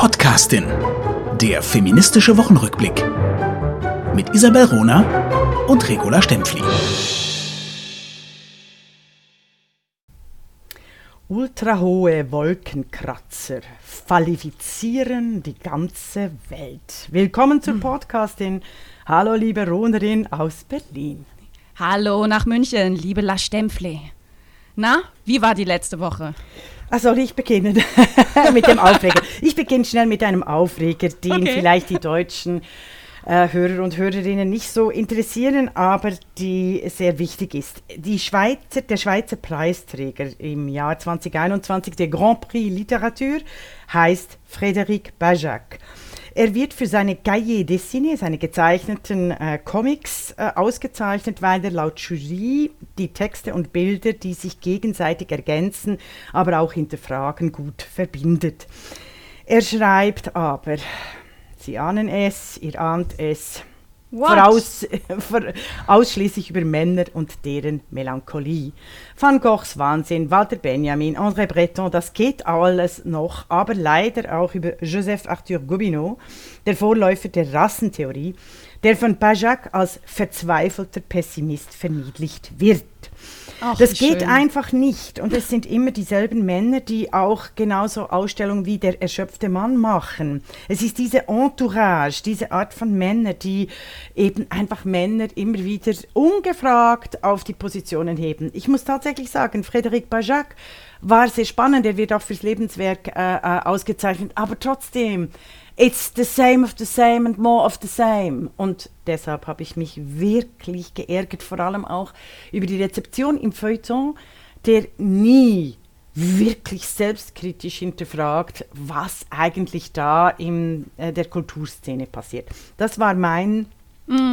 Podcastin. Der feministische Wochenrückblick. Mit Isabel Rona und Regula Stempfli. Ultrahohe Wolkenkratzer qualifizieren die ganze Welt. Willkommen zur Podcastin. Hallo, liebe Ronerin aus Berlin. Hallo nach München, liebe La Stempfle. Na, wie war die letzte Woche? Soll ich beginnen mit dem Aufreger? Ich beginne schnell mit einem Aufreger, den Okay. vielleicht die deutschen äh, Hörer und Hörerinnen nicht so interessieren, aber die sehr wichtig ist. Die Schweizer, der Schweizer Preisträger im Jahr 2021 der Grand Prix Literatur heißt Frédéric Bajac. Er wird für seine Cahiers dessinés, seine gezeichneten äh, Comics, äh, ausgezeichnet, weil er laut Jury die Texte und Bilder, die sich gegenseitig ergänzen, aber auch hinterfragen, gut verbindet. Er schreibt aber, Sie ahnen es, ihr ahnt es? Voraus, vor, ausschließlich über Männer und deren Melancholie. Van Goghs Wahnsinn, Walter Benjamin, André Breton, das geht alles noch, aber leider auch über Joseph Arthur Gobineau, der Vorläufer der Rassentheorie, der von Bajac als verzweifelter Pessimist verniedlicht wird. Ach, das geht schön. einfach nicht. Und es sind immer dieselben Männer, die auch genauso Ausstellungen wie der erschöpfte Mann machen. Es ist diese Entourage, diese Art von Männern, die eben einfach Männer immer wieder ungefragt auf die Positionen heben. Ich muss tatsächlich sagen, Frédéric Bajac war sehr spannend. Er wird auch fürs Lebenswerk äh, äh, ausgezeichnet. Aber trotzdem, it's the same of the same and more of the same. Und deshalb habe ich mich wirklich geärgert, vor allem auch über die Rezeption im Feuilleton, der nie wirklich selbstkritisch hinterfragt, was eigentlich da in äh, der Kulturszene passiert. Das war mein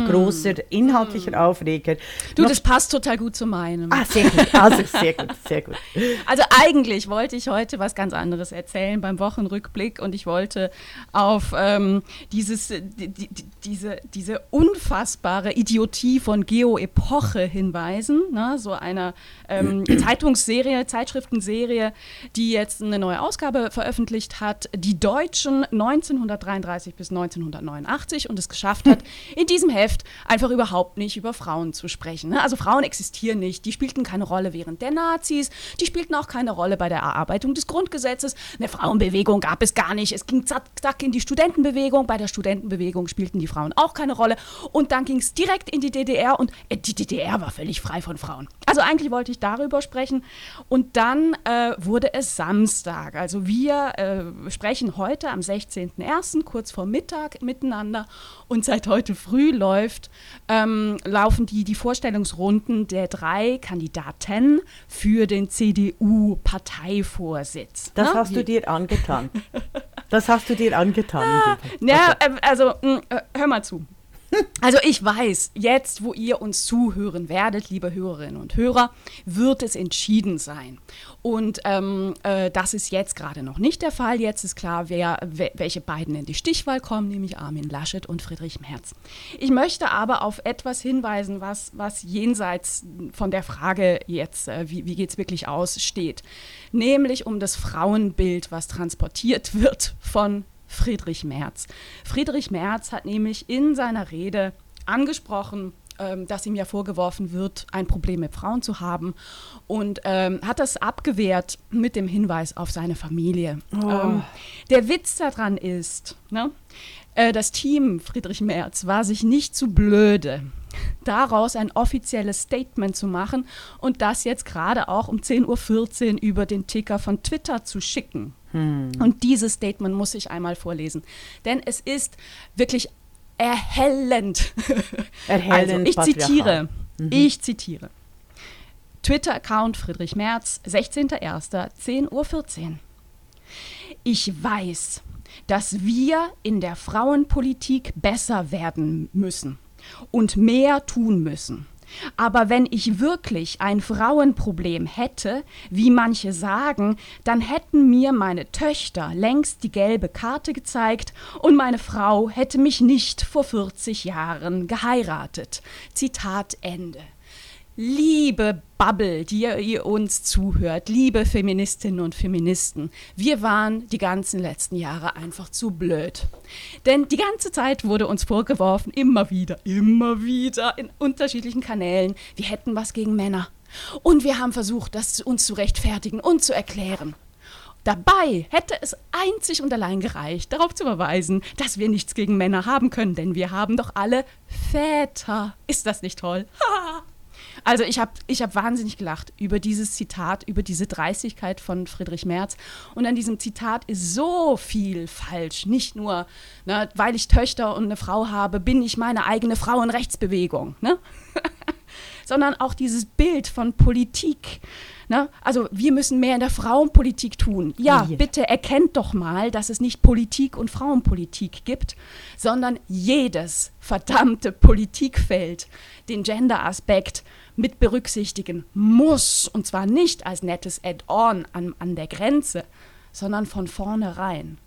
großer inhaltlicher Aufreger. Mm. Du, Noch- das passt total gut zu meinem. ah, sehr gut, also sehr gut, sehr gut. Also eigentlich wollte ich heute was ganz anderes erzählen beim Wochenrückblick und ich wollte auf ähm, dieses, äh, die, die, diese, diese unfassbare Idiotie von Geo Epoche hinweisen, ne? so einer ähm, Zeitungsserie, Zeitschriftenserie, die jetzt eine neue Ausgabe veröffentlicht hat, die Deutschen 1933 bis 1989 und es geschafft hat, in diesem Heft einfach überhaupt nicht über Frauen zu sprechen. Ne? Also Frauen existieren nicht, die spielten keine Rolle während der Nazis, die spielten auch keine Rolle bei der Erarbeitung des Grundgesetzes. Eine Frauenbewegung gab es gar nicht. Es ging zack, zack in die Studentenbewegung. Bei der Studentenbewegung spielten die Frauen auch keine Rolle. Und dann ging es direkt in die DDR und äh, die DDR war völlig frei von Frauen. Also eigentlich wollte ich darüber sprechen. Und dann äh, wurde es Samstag. Also wir äh, sprechen heute am 16.01. kurz vor Mittag miteinander. Und seit heute früh läuft, ähm, laufen die, die Vorstellungsrunden der drei Kandidaten für den CDU-Parteivorsitz. Das Ne? hast du dir angetan. Das hast du dir angetan. liebe. Ja, äh, also mh, äh, hör mal zu. Also ich weiß, jetzt, wo ihr uns zuhören werdet, liebe Hörerinnen und Hörer, wird es entschieden sein. Und ähm, äh, das ist jetzt gerade noch nicht der Fall. Jetzt ist klar, wer, we- welche beiden in die Stichwahl kommen, nämlich Armin Laschet und Friedrich Merz. Ich möchte aber auf etwas hinweisen, was, was jenseits von der Frage jetzt, äh, wie, wie geht es wirklich aus, steht. Nämlich um das Frauenbild, was transportiert wird von Friedrich Merz. Friedrich Merz hat nämlich in seiner Rede angesprochen, ähm, dass ihm ja vorgeworfen wird, ein Problem mit Frauen zu haben und ähm, hat das abgewehrt mit dem Hinweis auf seine Familie. Ähm, der Witz daran ist, ne, äh, das Team Friedrich Merz war sich nicht zu blöde, daraus ein offizielles Statement zu machen und das jetzt gerade auch um 10.14 Uhr über den Ticker von Twitter zu schicken. Und dieses Statement muss ich einmal vorlesen, denn es ist wirklich erhellend. Erhellend also, ich patriarchal. zitiere, ich zitiere. Twitter-Account Friedrich Merz, 16.01., 10.14 Uhr. Ich weiß, dass wir in der Frauenpolitik besser werden müssen und mehr tun müssen. Aber wenn ich wirklich ein Frauenproblem hätte, wie manche sagen, dann hätten mir meine Töchter längst die gelbe Karte gezeigt und meine Frau hätte mich nicht vor 40 Jahren geheiratet. Zitat Ende. Liebe Bubble, die ihr, uns zuhört, liebe Feministinnen und Feministen, wir waren die ganzen letzten Jahre einfach zu blöd. Denn die ganze Zeit wurde uns vorgeworfen, immer wieder, immer wieder in unterschiedlichen Kanälen, wir hätten was gegen Männer. Und wir haben versucht, das uns zu rechtfertigen und zu erklären. Dabei hätte es einzig und allein gereicht, darauf zu verweisen, dass wir nichts gegen Männer haben können, denn wir haben doch alle Väter. Ist das nicht toll? Also ich habe ich hab wahnsinnig gelacht über dieses Zitat, über diese Dreistigkeit von Friedrich Merz. Und an diesem Zitat ist so viel falsch. Nicht nur, ne, weil ich Töchter und eine Frau habe, bin ich meine eigene Frauenrechtsbewegung. Ne? Sondern auch dieses Bild von Politik. Ne? Also wir müssen mehr in der Frauenpolitik tun. Ja, ja, bitte erkennt doch mal, dass es nicht Politik und Frauenpolitik gibt, sondern jedes verdammte Politikfeld den Gender-Aspekt mit berücksichtigen muss. Und zwar nicht als nettes Add-on an, an der Grenze, sondern von vornherein.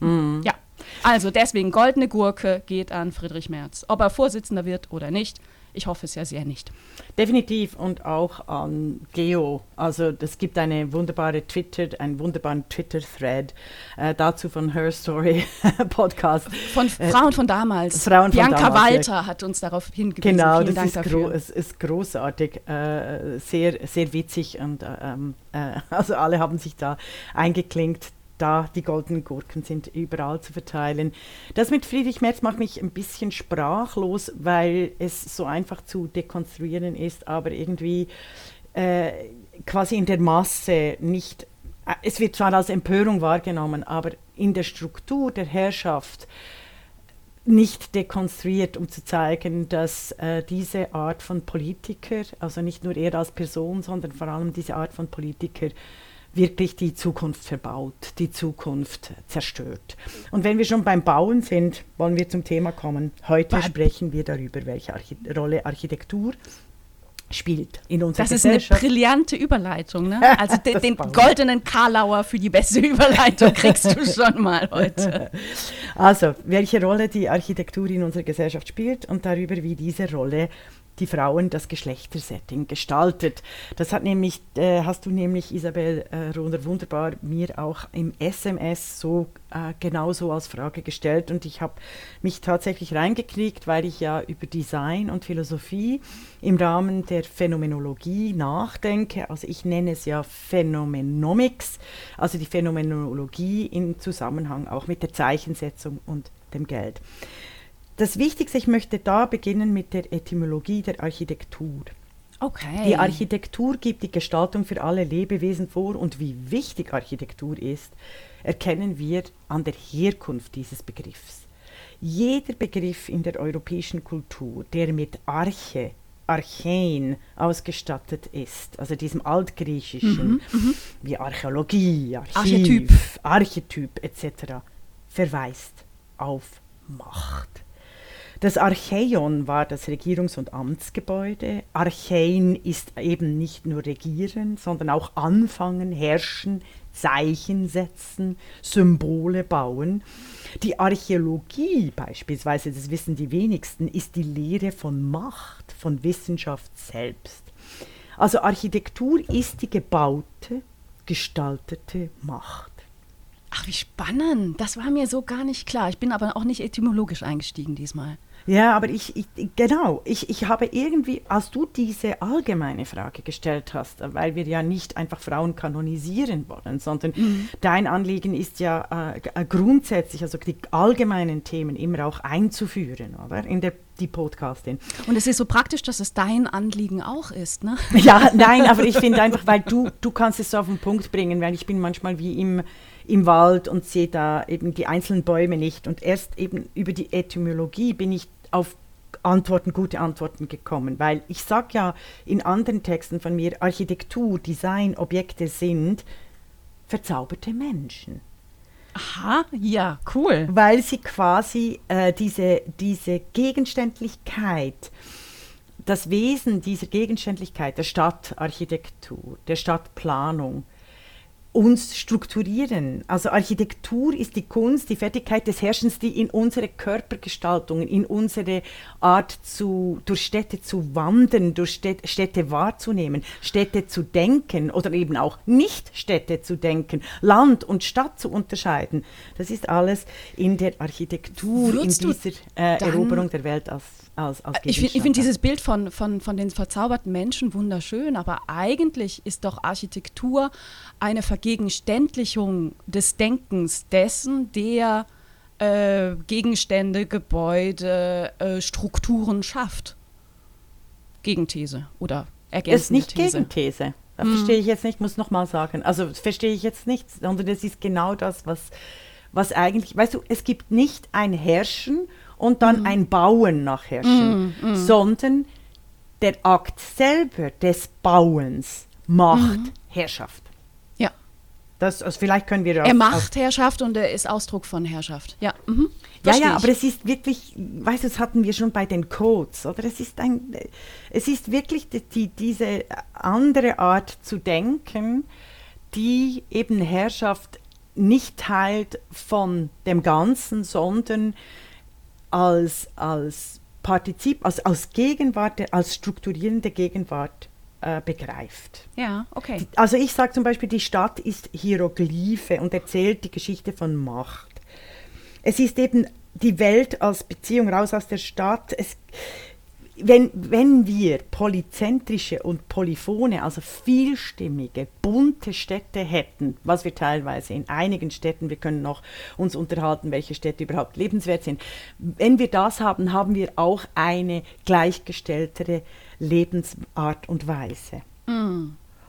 Mhm. Ja, also deswegen goldene Gurke geht an Friedrich Merz. Ob er Vorsitzender wird oder nicht, ich hoffe es ja sehr nicht. Definitiv und auch an Geo. Also es gibt eine wunderbare Twitter, einen wunderbaren Twitter-Thread äh, dazu von Her Story Podcast. Von äh, Frauen von damals. Frauen Bianca von damals, Walter ja. hat uns darauf hingewiesen. Genau, Vielen das ist. Gro es ist großartig, äh, sehr, sehr witzig und ähm, äh, also alle haben sich da eingeklinkt da die goldenen Gurken sind überall zu verteilen. Das mit Friedrich Merz macht mich ein bisschen sprachlos, weil es so einfach zu dekonstruieren ist, aber irgendwie äh, quasi in der Masse nicht, äh, es wird zwar als Empörung wahrgenommen, aber in der Struktur der Herrschaft nicht dekonstruiert, um zu zeigen, dass äh, diese Art von Politiker, also nicht nur er als Person, sondern vor allem diese Art von Politiker, wirklich die Zukunft verbaut, die Zukunft zerstört. Und wenn wir schon beim Bauen sind, wollen wir zum Thema kommen. Heute Bei sprechen wir darüber, welche Archi Rolle Architektur spielt in unserer Das ist eine brillante Überleitung. Ne? Also den, den goldenen Karlauer für die beste Überleitung kriegst du schon mal heute. Also, welche Rolle die Architektur in unserer Gesellschaft spielt und darüber, wie diese Rolle die Frauen das Geschlechtersetting gestaltet. Das hat nämlich, äh, hast du nämlich, Isabel äh, Rohner, wunderbar mir auch im SMS so äh, genauso als Frage gestellt und ich habe mich tatsächlich reingekriegt, weil ich ja über Design und Philosophie im Rahmen der Phänomenologie nachdenke. Also ich nenne es ja Phänomenomics, also die Phänomenologie im Zusammenhang auch mit der Zeichensetzung und dem Geld. Das Wichtigste, ich möchte da beginnen mit der Etymologie der Architektur. Okay. Die Architektur gibt die Gestaltung für alle Lebewesen vor und wie wichtig Architektur ist, erkennen wir an der Herkunft dieses Begriffs. Jeder Begriff in der europäischen Kultur, der mit Arche, Archein ausgestattet ist, also diesem altgriechischen, mhm, mhm. wie Archäologie, Archiv, Archetyp, Archetyp etc., verweist auf Macht. Das Archäon war das Regierungs- und Amtsgebäude. Archein ist eben nicht nur regieren, sondern auch anfangen, herrschen, Zeichen setzen, Symbole bauen. Die Archäologie beispielsweise, das wissen die wenigsten, ist die Lehre von Macht, von Wissenschaft selbst. Also Architektur ist die gebaute, gestaltete Macht. Ach, wie spannend. Das war mir so gar nicht klar. Ich bin aber auch nicht etymologisch eingestiegen diesmal. Ja, aber ich, ich, genau, ich, ich habe irgendwie, als du diese allgemeine Frage gestellt hast, weil wir ja nicht einfach Frauen kanonisieren wollen, sondern mhm. dein Anliegen ist ja äh, grundsätzlich, also die allgemeinen Themen immer auch einzuführen, oder? In der die Podcastin. Und es ist so praktisch, dass es dein Anliegen auch ist, ne? Ja, nein, aber ich finde einfach, weil du, du kannst es so auf den Punkt bringen, weil ich bin manchmal wie im im Wald und sehe da eben die einzelnen Bäume nicht. Und erst eben über die Etymologie bin ich auf Antworten, gute Antworten gekommen, weil ich sage ja in anderen Texten von mir, Architektur, Design, Objekte sind verzauberte Menschen. Aha, ja, cool. Weil sie quasi äh, diese, diese Gegenständlichkeit, das Wesen dieser Gegenständlichkeit der Stadtarchitektur, der Stadtplanung, uns strukturieren. Also Architektur ist die Kunst, die Fertigkeit des Herrschens, die in unsere Körpergestaltungen, in unsere Art zu, durch Städte zu wandern, durch Städte, Städte wahrzunehmen, Städte zu denken oder eben auch nicht Städte zu denken, Land und Stadt zu unterscheiden. Das ist alles in der Architektur, Würdest in dieser äh, Eroberung der Welt als als, als Ich finde find dieses Bild von, von, von den verzauberten Menschen wunderschön, aber eigentlich ist doch Architektur eine Vergegenständlichung des Denkens dessen, der äh, Gegenstände, Gebäude, äh, Strukturen schafft. Gegenthese oder ergänzende ist nicht These. Gegenthese. Das verstehe ich jetzt nicht, muss nochmal sagen. Also das verstehe ich jetzt nicht, sondern es ist genau das, was, was eigentlich, weißt du, es gibt nicht ein Herrschen und dann ein Bauen nach Herrschen, sondern der Akt selber des Bauens macht Herrschaft. Ja. Das, also vielleicht können wir Er macht Herrschaft und er ist Ausdruck von Herrschaft. Ja, mhm. Ja, ja, aber es ist wirklich, weißt du, das hatten wir schon bei den Codes, oder? Es ist ein, es ist wirklich die, diese andere Art zu denken, die eben Herrschaft nicht teilt von dem Ganzen, sondern als, als Partizip, als, als Gegenwart, als strukturierende Gegenwart äh, begreift. Ja, okay. Also ich sage zum Beispiel, die Stadt ist Hieroglyphe und erzählt die Geschichte von Macht. Es ist eben die Welt als Beziehung raus aus der Stadt. Es, wenn, wenn wir polyzentrische und polyphone, also vielstimmige, bunte Städte hätten, was wir teilweise in einigen Städten, wir können noch uns unterhalten, welche Städte überhaupt lebenswert sind, wenn wir das haben, haben wir auch eine gleichgestelltere Lebensart und Weise.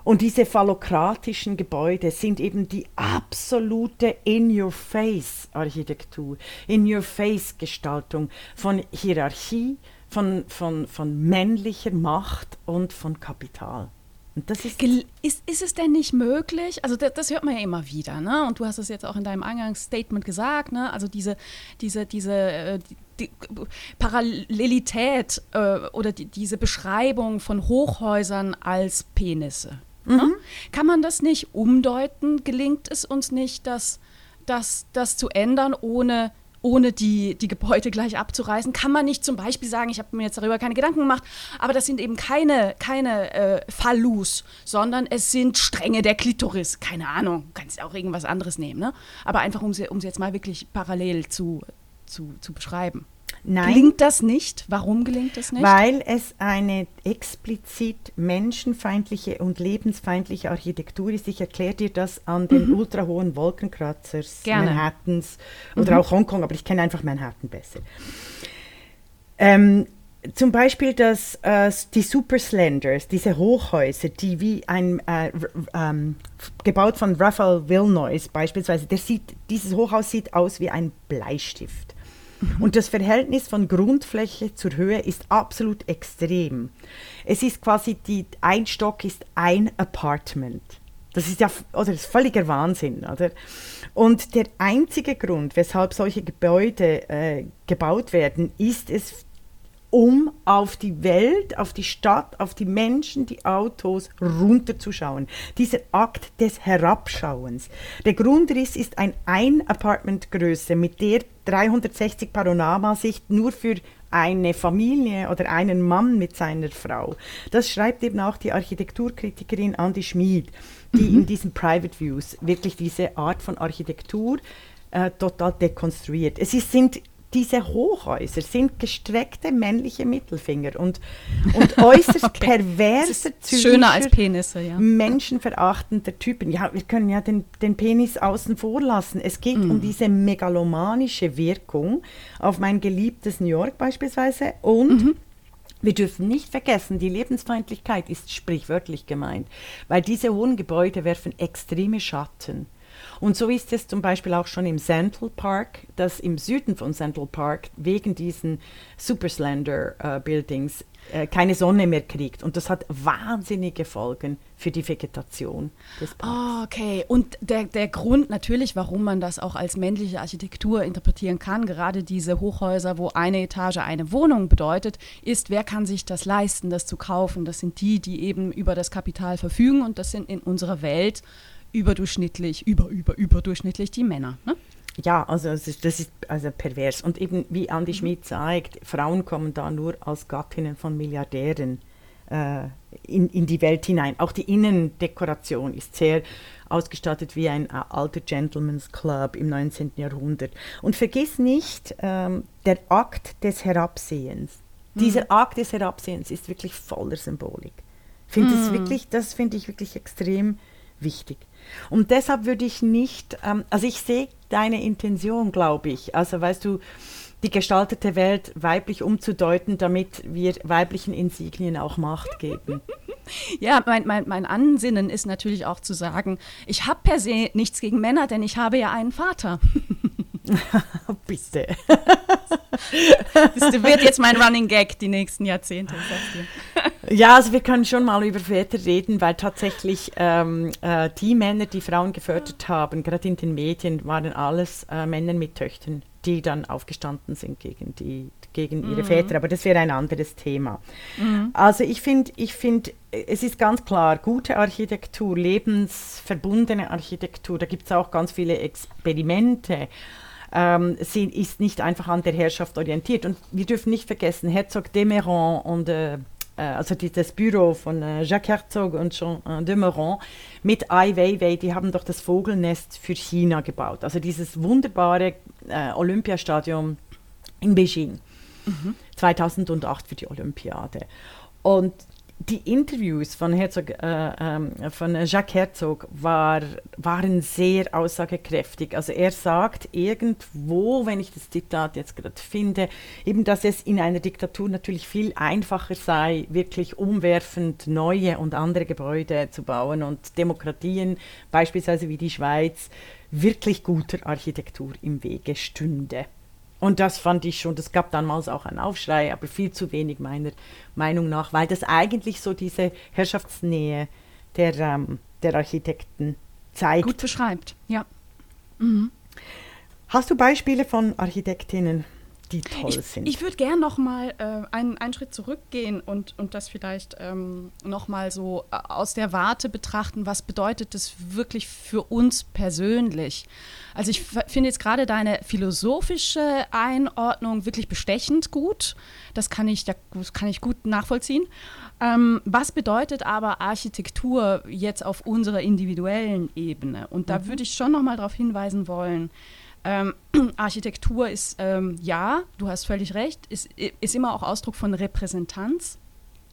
Und diese phallokratischen Gebäude sind eben die absolute In-Your-Face-Architektur, In-Your-Face-Gestaltung von Hierarchie, von, von, von männlicher Macht und von Kapital. Und das ist Ist, ist es denn nicht möglich, also das, das hört man ja immer wieder, ne? und du hast es jetzt auch in deinem Eingangsstatement gesagt, ne? also diese, diese, diese äh, die, die Parallelität äh, oder die, diese Beschreibung von Hochhäusern als Penisse. Ne? Kann man das nicht umdeuten? Gelingt es uns nicht, das, das, das zu ändern, ohne ohne die, die Gebäude gleich abzureißen, kann man nicht zum Beispiel sagen, ich habe mir jetzt darüber keine Gedanken gemacht, aber das sind eben keine, keine äh, Phallus, sondern es sind Stränge der Klitoris. Keine Ahnung, kannst auch irgendwas anderes nehmen, ne? Aber einfach, um sie, um sie jetzt mal wirklich parallel zu, zu, zu beschreiben. Nein. Gelingt das nicht? Warum gelingt das nicht? Weil es eine explizit menschenfeindliche und lebensfeindliche Architektur ist. Ich erkläre dir das an den ultrahohen Wolkenkratzers, Mhm. Gerne. Mhm. Manhattans oder auch Hongkong, aber ich kenne einfach Manhattan besser. Ähm, zum Beispiel das, äh, die Super Slenders, diese Hochhäuser, die wie ein, äh, ähm, gebaut von Raphael Vilnois beispielsweise, der sieht, dieses Hochhaus sieht aus wie ein Bleistift. Und das Verhältnis von Grundfläche zur Höhe ist absolut extrem. Es ist quasi, die, ein Stock ist ein Apartment. Das ist ja oder ist völliger Wahnsinn, oder? Und der einzige Grund, weshalb solche Gebäude äh, gebaut werden, ist es um auf die Welt, auf die Stadt, auf die Menschen, die Autos runterzuschauen. Dieser Akt des Herabschauens. Der Grundriss ist ein Ein-Apartment-Größe, mit der 360 Panoramasicht nur für eine Familie oder einen Mann mit seiner Frau. Das schreibt eben auch die Architekturkritikerin Andi Schmid, die in diesen Private Views wirklich diese Art von Architektur äh, total dekonstruiert. Es ist, sind diese Hochhäuser sind gestreckte männliche Mittelfinger und, und äußerst perverse, Schöner als Penisse, ja. menschenverachtender Typen. Ja, wir können ja den, den Penis außen vor lassen. Es geht Mm. um diese megalomanische Wirkung auf mein geliebtes New York beispielsweise und Mhm. wir dürfen nicht vergessen, die Lebensfeindlichkeit ist sprichwörtlich gemeint, weil diese hohen Gebäude werfen extreme Schatten. Und so ist es zum Beispiel auch schon im Central Park, dass im Süden von Central Park wegen diesen Super Slender äh, Buildings äh, keine Sonne mehr kriegt. Und das hat wahnsinnige Folgen für die Vegetation des Parks. Ah, okay. Und der, der Grund natürlich, warum man das auch als männliche Architektur interpretieren kann, gerade diese Hochhäuser, wo eine Etage eine Wohnung bedeutet, ist, wer kann sich das leisten, das zu kaufen? Das sind die, die eben über das Kapital verfügen und das sind in unserer Welt überdurchschnittlich, über, über, überdurchschnittlich die Männer. Ne? Ja, also das ist, das ist also pervers. Und eben wie Andi Schmidt zeigt, Frauen kommen da nur als Gattinnen von Milliardären äh, in, in die Welt hinein. Auch die Innendekoration ist sehr ausgestattet wie ein äh, alter Gentleman's Club im 19. Jahrhundert. Und vergiss nicht, ähm, der Akt des Herabsehens. Mhm. Dieser Akt des Herabsehens ist wirklich voller Symbolik. Find mhm. wirklich, das finde ich wirklich extrem wichtig. Und deshalb würde ich nicht, ähm, also ich sehe deine Intention, glaube ich. Also weißt du, die gestaltete Welt weiblich umzudeuten, damit wir weiblichen Insignien auch Macht geben. Ja, mein, mein, mein Ansinnen ist natürlich auch zu sagen, ich habe per se nichts gegen Männer, denn ich habe ja einen Vater. Bitte. Das wird jetzt mein Running Gag die nächsten Jahrzehnte. Ja, also wir können schon mal über Väter reden, weil tatsächlich ähm, äh, die Männer, die Frauen gefördert haben, gerade in den Medien, waren alles äh, Männer mit Töchtern, die dann aufgestanden sind gegen, die, gegen ihre mhm. Väter. Aber das wäre ein anderes Thema. Mhm. Also ich finde, ich find, es ist ganz klar, gute Architektur, lebensverbundene Architektur, da gibt es auch ganz viele Experimente ähm, sind, ist nicht einfach an der Herrschaft orientiert. Und wir dürfen nicht vergessen, Herzog de Meuron und äh, äh also das Büro von äh, Jacques Herzog und Jean äh, de Meuron mit Ai Weiwei, die haben doch das Vogelnest für China gebaut. Also dieses wunderbare äh, Olympiastadion in Beijing. Mhm. 2008 für die Olympiade. Und die Interviews von, Herzog, äh, äh, von Jacques Herzog war, waren sehr aussagekräftig. Also er sagt irgendwo, wenn ich das Zitat jetzt gerade finde, eben, dass es in einer Diktatur natürlich viel einfacher sei, wirklich umwerfend neue und andere Gebäude zu bauen und Demokratien, beispielsweise wie die Schweiz, wirklich guter Architektur im Wege stünde. Und das fand ich schon, das gab damals auch einen Aufschrei, aber viel zu wenig meiner Meinung nach, weil das eigentlich so diese Herrschaftsnähe der, ähm, der Architekten zeigt. Gut beschreibt, ja. Mhm. Hast du Beispiele von Architektinnen, die toll ich, sind? Ich würde gerne noch mal äh, einen, einen Schritt zurückgehen und, und das vielleicht ähm, noch mal so äh, aus der Warte betrachten, was bedeutet das wirklich für uns persönlich? Also ich finde jetzt gerade deine philosophische Einordnung wirklich bestechend gut. Das kann ich, das kann ich gut nachvollziehen. Ähm, was bedeutet aber Architektur jetzt auf unserer individuellen Ebene? Und da mhm. würde ich schon noch mal darauf hinweisen wollen, ähm, Architektur ist, ähm, ja, du hast völlig recht, ist, ist immer auch Ausdruck von Repräsentanz,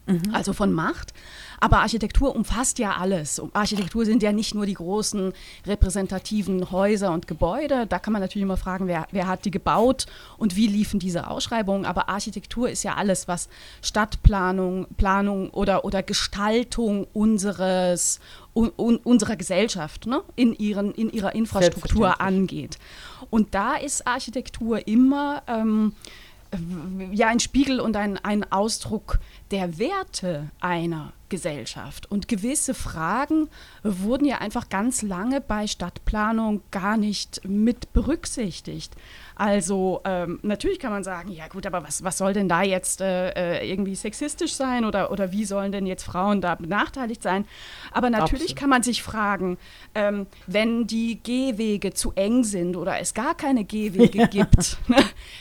mhm. also von Macht. Aber Architektur umfasst ja alles. Architektur sind ja nicht nur die großen repräsentativen Häuser und Gebäude. Da kann man natürlich immer fragen, wer, wer hat die gebaut und wie liefen diese Ausschreibungen. Aber Architektur ist ja alles, was Stadtplanung, Planung oder, oder Gestaltung unseres, un, un, unserer Gesellschaft ne? in, ihren, in ihrer Infrastruktur angeht. Und da ist Architektur immer ähm, ja ein Spiegel und ein, ein Ausdruck der Werte einer Gesellschaft. Und gewisse Fragen wurden ja einfach ganz lange bei Stadtplanung gar nicht mit berücksichtigt. Also ähm, natürlich kann man sagen, ja gut, aber was, was soll denn da jetzt äh, äh, irgendwie sexistisch sein oder, oder wie sollen denn jetzt Frauen da benachteiligt sein? Aber natürlich Absolut. kann man sich fragen, ähm, wenn die Gehwege zu eng sind oder es gar keine Gehwege gibt, ne,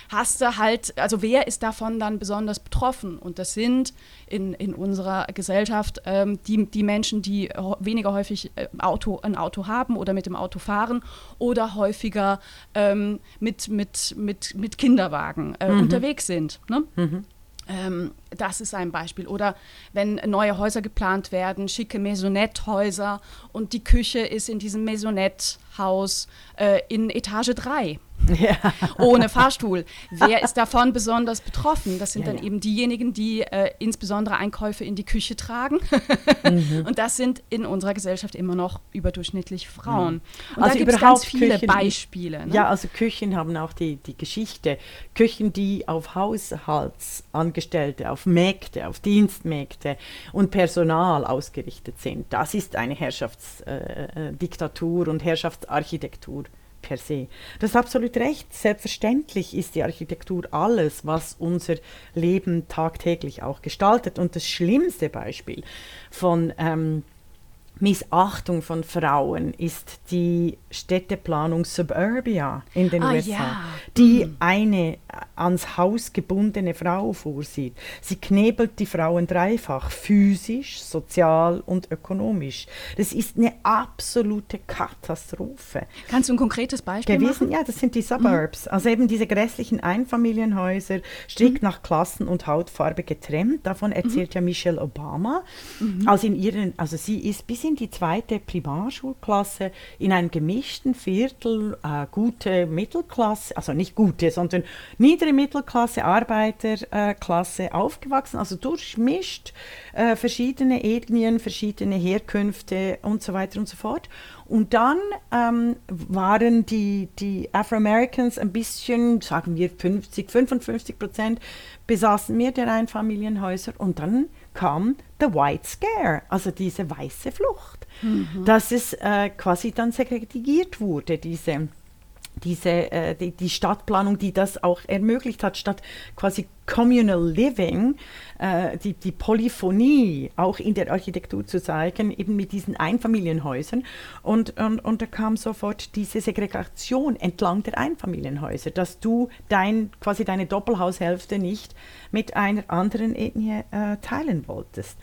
hast du halt, also wer ist davon dann besonders betroffen? Und das sind in, in unserer Gesellschaft ähm, die, die Menschen, die weniger häufig äh, Auto, ein Auto haben oder mit dem Auto fahren oder häufiger ähm, mit, mit mit, mit, mit Kinderwagen äh, mhm. unterwegs sind. Ne? Mhm. Ähm, das ist ein Beispiel. Oder wenn neue Häuser geplant werden, schicke Maisonette-Häuser und die Küche ist in diesem Maisonette-Haus äh, in Etage 3. Ja. ohne Fahrstuhl. Wer ist davon besonders betroffen? Das sind ja, dann ja. eben diejenigen, die äh, insbesondere Einkäufe in die Küche tragen. mhm. Und das sind in unserer Gesellschaft immer noch überdurchschnittlich Frauen. Mhm. Und also da gibt es ganz viele Küchen, Beispiele. Ne? Ja, also Küchen haben auch die, die Geschichte. Küchen, die auf Haushaltsangestellte, auf Mägde, auf Dienstmägde und Personal ausgerichtet sind. Das ist eine Herrschaftsdiktatur äh, äh und Herrschaftsarchitektur per se. Du hast absolut recht. Selbstverständlich ist die Architektur alles, was unser Leben tagtäglich auch gestaltet. Und das schlimmste Beispiel von, ähm, Missachtung von Frauen ist die Städteplanung Suburbia in den Ah, USA, ja. die eine ans Haus gebundene Frau vorsieht. Sie knebelt die Frauen dreifach, physisch, sozial und ökonomisch. Das ist eine absolute Katastrophe Kannst du ein konkretes Beispiel gewesen. machen? Ja, das sind die Suburbs. Also eben diese grässlichen Einfamilienhäuser, strikt nach Klassen und Hautfarbe getrennt. Davon erzählt ja Michelle Obama. Also in ihren, also sie ist bis in die zweite Primarschulklasse in einem gemischten Viertel, äh, gute Mittelklasse, also nicht gute, sondern niedere Mittelklasse, Arbeiterklasse aufgewachsen, also durchmischt, äh, verschiedene Ethnien, verschiedene Herkünfte und so weiter und so fort. Und dann ähm, waren die, die Afro-Americans ein bisschen, sagen wir 50, 55 Prozent, besaßen mehr der Einfamilienhäuser. Und dann kam the White Scare, also diese weiße Flucht, dass es äh, quasi dann segregiert wurde, diese diese, äh, die, die Stadtplanung, die das auch ermöglicht hat, statt quasi Communal Living, äh, die, die Polyphonie auch in der Architektur zu zeigen, eben mit diesen Einfamilienhäusern. Und, und, und da kam sofort diese Segregation entlang der Einfamilienhäuser, dass du dein, quasi deine Doppelhaushälfte nicht mit einer anderen Ethnie äh, teilen wolltest.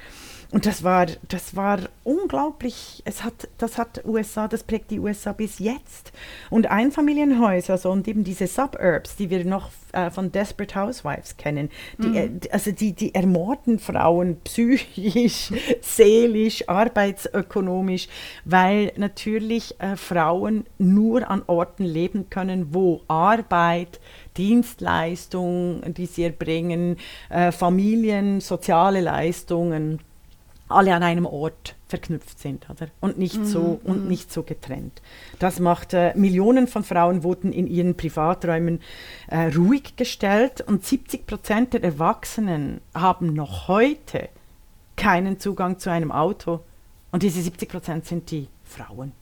Und das war, das war unglaublich, es hat, das hat USA, das prägt die USA bis jetzt. Und Einfamilienhäuser, so, und eben diese Suburbs, die wir noch äh, von Desperate Housewives kennen, die, äh, also die, die ermorden Frauen psychisch, seelisch, arbeitsökonomisch, weil natürlich äh, Frauen nur an Orten leben können, wo Arbeit, Dienstleistungen, die sie erbringen, äh, Familien, soziale Leistungen, alle an einem Ort verknüpft sind, oder? Und nicht so und nicht so getrennt. Das macht äh, Millionen von Frauen wurden in ihren Privaträumen äh, ruhig gestellt und 70 Prozent der Erwachsenen haben noch heute keinen Zugang zu einem Auto. Und diese 70 Prozent sind die Frauen.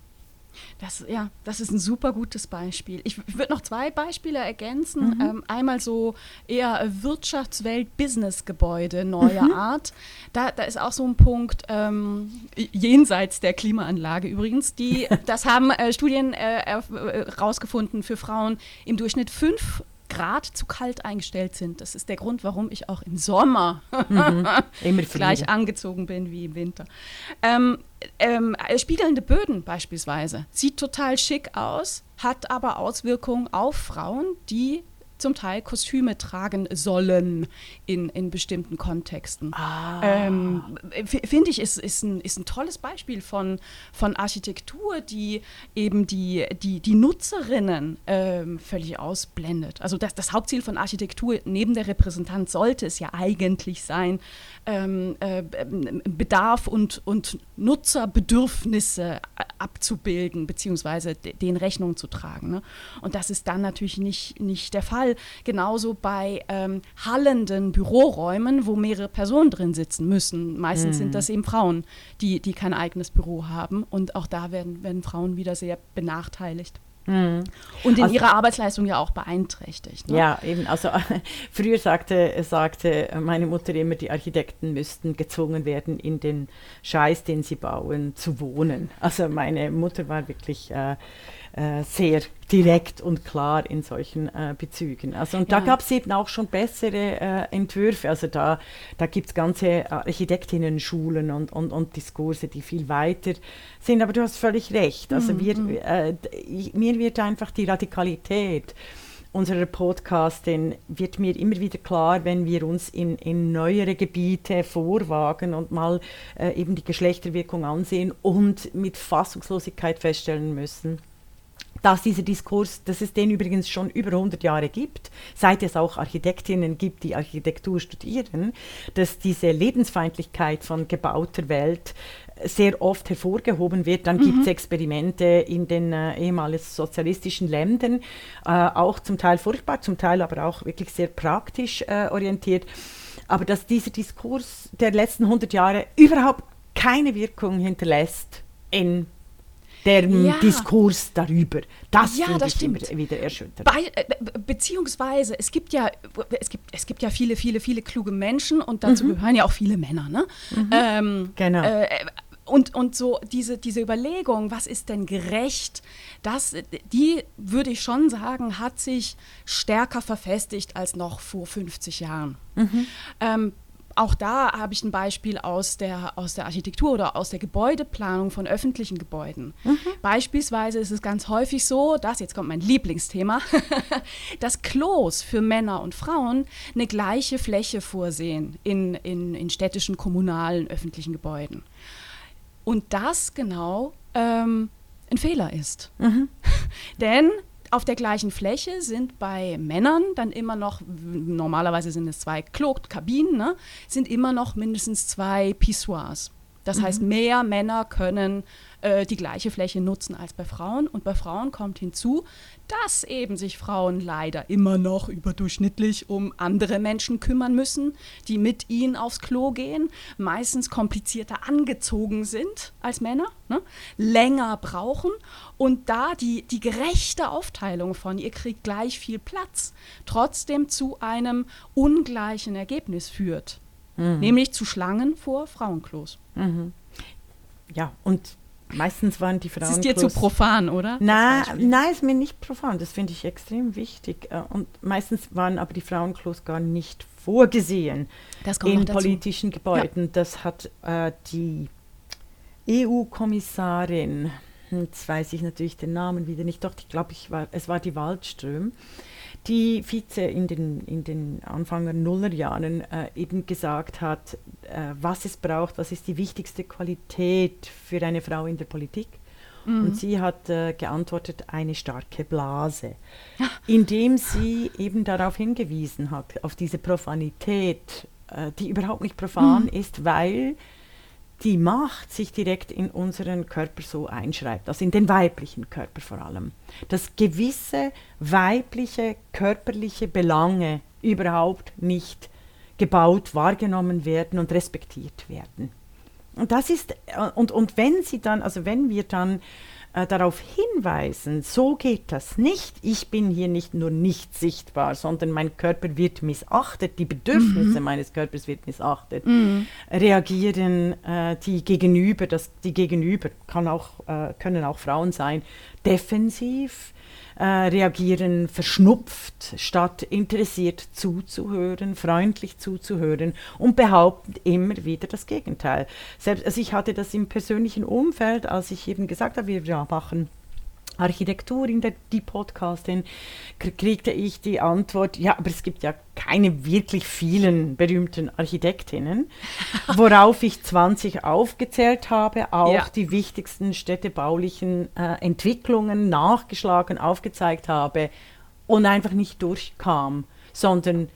Das, ja, das ist ein super gutes Beispiel. Ich würde noch zwei Beispiele ergänzen. Ähm, einmal so eher Wirtschaftswelt-Business-Gebäude neuer Art. Da, da ist auch so ein Punkt, ähm, jenseits der Klimaanlage übrigens, die, das haben äh, Studien äh, herausgefunden für Frauen im Durchschnitt fünf Grad zu kalt eingestellt sind. Das ist der Grund, warum ich auch im Sommer Immer gleich angezogen bin wie im Winter. Ähm, ähm, äh, spiegelnde Böden beispielsweise. Sieht total schick aus, hat aber Auswirkungen auf Frauen, die zum Teil Kostüme tragen sollen in, in bestimmten Kontexten. Ähm, f- Finde ich, ist, ist, ein, ist ein tolles Beispiel von, von Architektur, die eben die, die, die Nutzerinnen ähm, völlig ausblendet. Also das, das Hauptziel von Architektur neben der Repräsentanz sollte es ja eigentlich sein, ähm, äh, ähm, Bedarf und, und Nutzerbedürfnisse abzubilden, beziehungsweise de- denen Rechnung zu tragen. Ne? Und das ist dann natürlich nicht, nicht der Fall. Genauso bei ähm, hallenden Büroräumen, wo mehrere Personen drin sitzen müssen. Meistens sind das eben Frauen, die, die kein eigenes Büro haben. Und auch da werden, werden Frauen wieder sehr benachteiligt. Und in Also- ihrer Arbeitsleistung ja auch beeinträchtigt. Ne? Ja, eben. Also früher sagte, sagte meine Mutter immer, die Architekten müssten gezwungen werden, in den Scheiß, den sie bauen, zu wohnen. Also meine Mutter war wirklich äh, äh, sehr direkt und klar in solchen äh, Bezügen. Also und da Ja. gab es eben auch schon bessere äh, Entwürfe. Also da, da gibt es ganze Architektinnen-Schulen und, und, und Diskurse, die viel weiter sind. Aber du hast völlig recht. Also wir, äh, mir wird einfach die Radikalität unserer Podcastin wird mir immer wieder klar, wenn wir uns in, in neuere Gebiete vorwagen und mal äh, eben die Geschlechterwirkung ansehen und mit Fassungslosigkeit feststellen müssen, dass dieser Diskurs, dass es den übrigens schon über 100 Jahre gibt, seit es auch Architektinnen gibt, die Architektur studieren, dass diese Lebensfeindlichkeit von gebauter Welt sehr oft hervorgehoben wird. Dann gibt es Experimente in den äh, ehemals sozialistischen Ländern, äh, auch zum Teil furchtbar, zum Teil aber auch wirklich sehr praktisch äh, orientiert. Aber dass dieser Diskurs der letzten 100 Jahre überhaupt keine Wirkung hinterlässt in dem Ja. Diskurs darüber. Das Ja, das stimmt. wieder erschütternd. Bei, äh, be- beziehungsweise, es gibt ja, es gibt, es gibt ja viele, viele, viele kluge Menschen und dazu gehören ja auch viele Männer, ne? Ähm, Genau. Äh, und, und so diese, diese Überlegung, was ist denn gerecht, das, die würde ich schon sagen, hat sich stärker verfestigt als noch vor 50 Jahren. Mhm. Ähm, auch da habe ich ein Beispiel aus der, aus der Architektur oder aus der Gebäudeplanung von öffentlichen Gebäuden. Mhm. Beispielsweise ist es ganz häufig so, dass, jetzt kommt mein Lieblingsthema, dass Klos für Männer und Frauen eine gleiche Fläche vorsehen in, in, in städtischen, kommunalen, öffentlichen Gebäuden. Und das genau ähm, ein Fehler ist. Mhm. Denn auf der gleichen Fläche sind bei Männern dann immer noch, normalerweise sind es zwei Klokabinen, ne, sind immer noch mindestens zwei Pissoirs. Das mhm. heißt, mehr Männer können äh, die gleiche Fläche nutzen als bei Frauen. Und bei Frauen kommt hinzu, dass eben sich Frauen leider immer noch überdurchschnittlich um andere Menschen kümmern müssen, die mit ihnen aufs Klo gehen, meistens komplizierter angezogen sind als Männer, ne? länger brauchen und da die, die gerechte Aufteilung von ihr kriegt gleich viel Platz, trotzdem zu einem ungleichen Ergebnis führt. Mhm. Nämlich zu Schlangen vor Frauenklos. Mhm. Ja, und meistens waren die Frauen. Das ist dir zu profan, oder? Na, nein, ist mir nicht profan. Das finde ich extrem wichtig. Äh, und meistens waren aber die Frauenklos gar nicht vorgesehen in politischen Gebäuden. Ja. Das hat äh, die EU-Kommissarin, jetzt weiß ich natürlich den Namen wieder nicht, doch, ich glaube, ich war, es war die Waldström, die Vize in den, in den Anfanger Nullerjahren äh, eben gesagt hat, äh, was es braucht, was ist die wichtigste Qualität für eine Frau in der Politik. Mhm. Und sie hat äh, geantwortet, eine starke Blase, indem sie eben darauf hingewiesen hat, auf diese Profanität, äh, die überhaupt nicht profan mhm. ist, weil die Macht sich direkt in unseren Körper so einschreibt, also in den weiblichen Körper vor allem, dass gewisse weibliche körperliche Belange überhaupt nicht gebaut, wahrgenommen werden und respektiert werden. Und das ist, äh, und, und wenn sie dann, also wenn wir dann äh, darauf hinweisen, so geht das nicht. Ich bin hier nicht nur nicht sichtbar, sondern mein Körper wird missachtet, die Bedürfnisse mhm. meines Körpers wird missachtet. Mhm. Reagieren äh, die Gegenüber, das, die Gegenüber kann auch, äh, können auch Frauen sein, defensiv äh, reagieren verschnupft, statt interessiert zuzuhören, freundlich zuzuhören und behaupten immer wieder das Gegenteil. Selbst, also ich hatte das im persönlichen Umfeld, als ich eben gesagt habe, wir machen Architektur in der die Podcastin, kriegte ich die Antwort, ja, aber es gibt ja keine wirklich vielen berühmten Architektinnen, worauf ich 20 aufgezählt habe, auch ja. die wichtigsten städtebaulichen äh, Entwicklungen nachgeschlagen, aufgezeigt habe und einfach nicht durchkam, sondern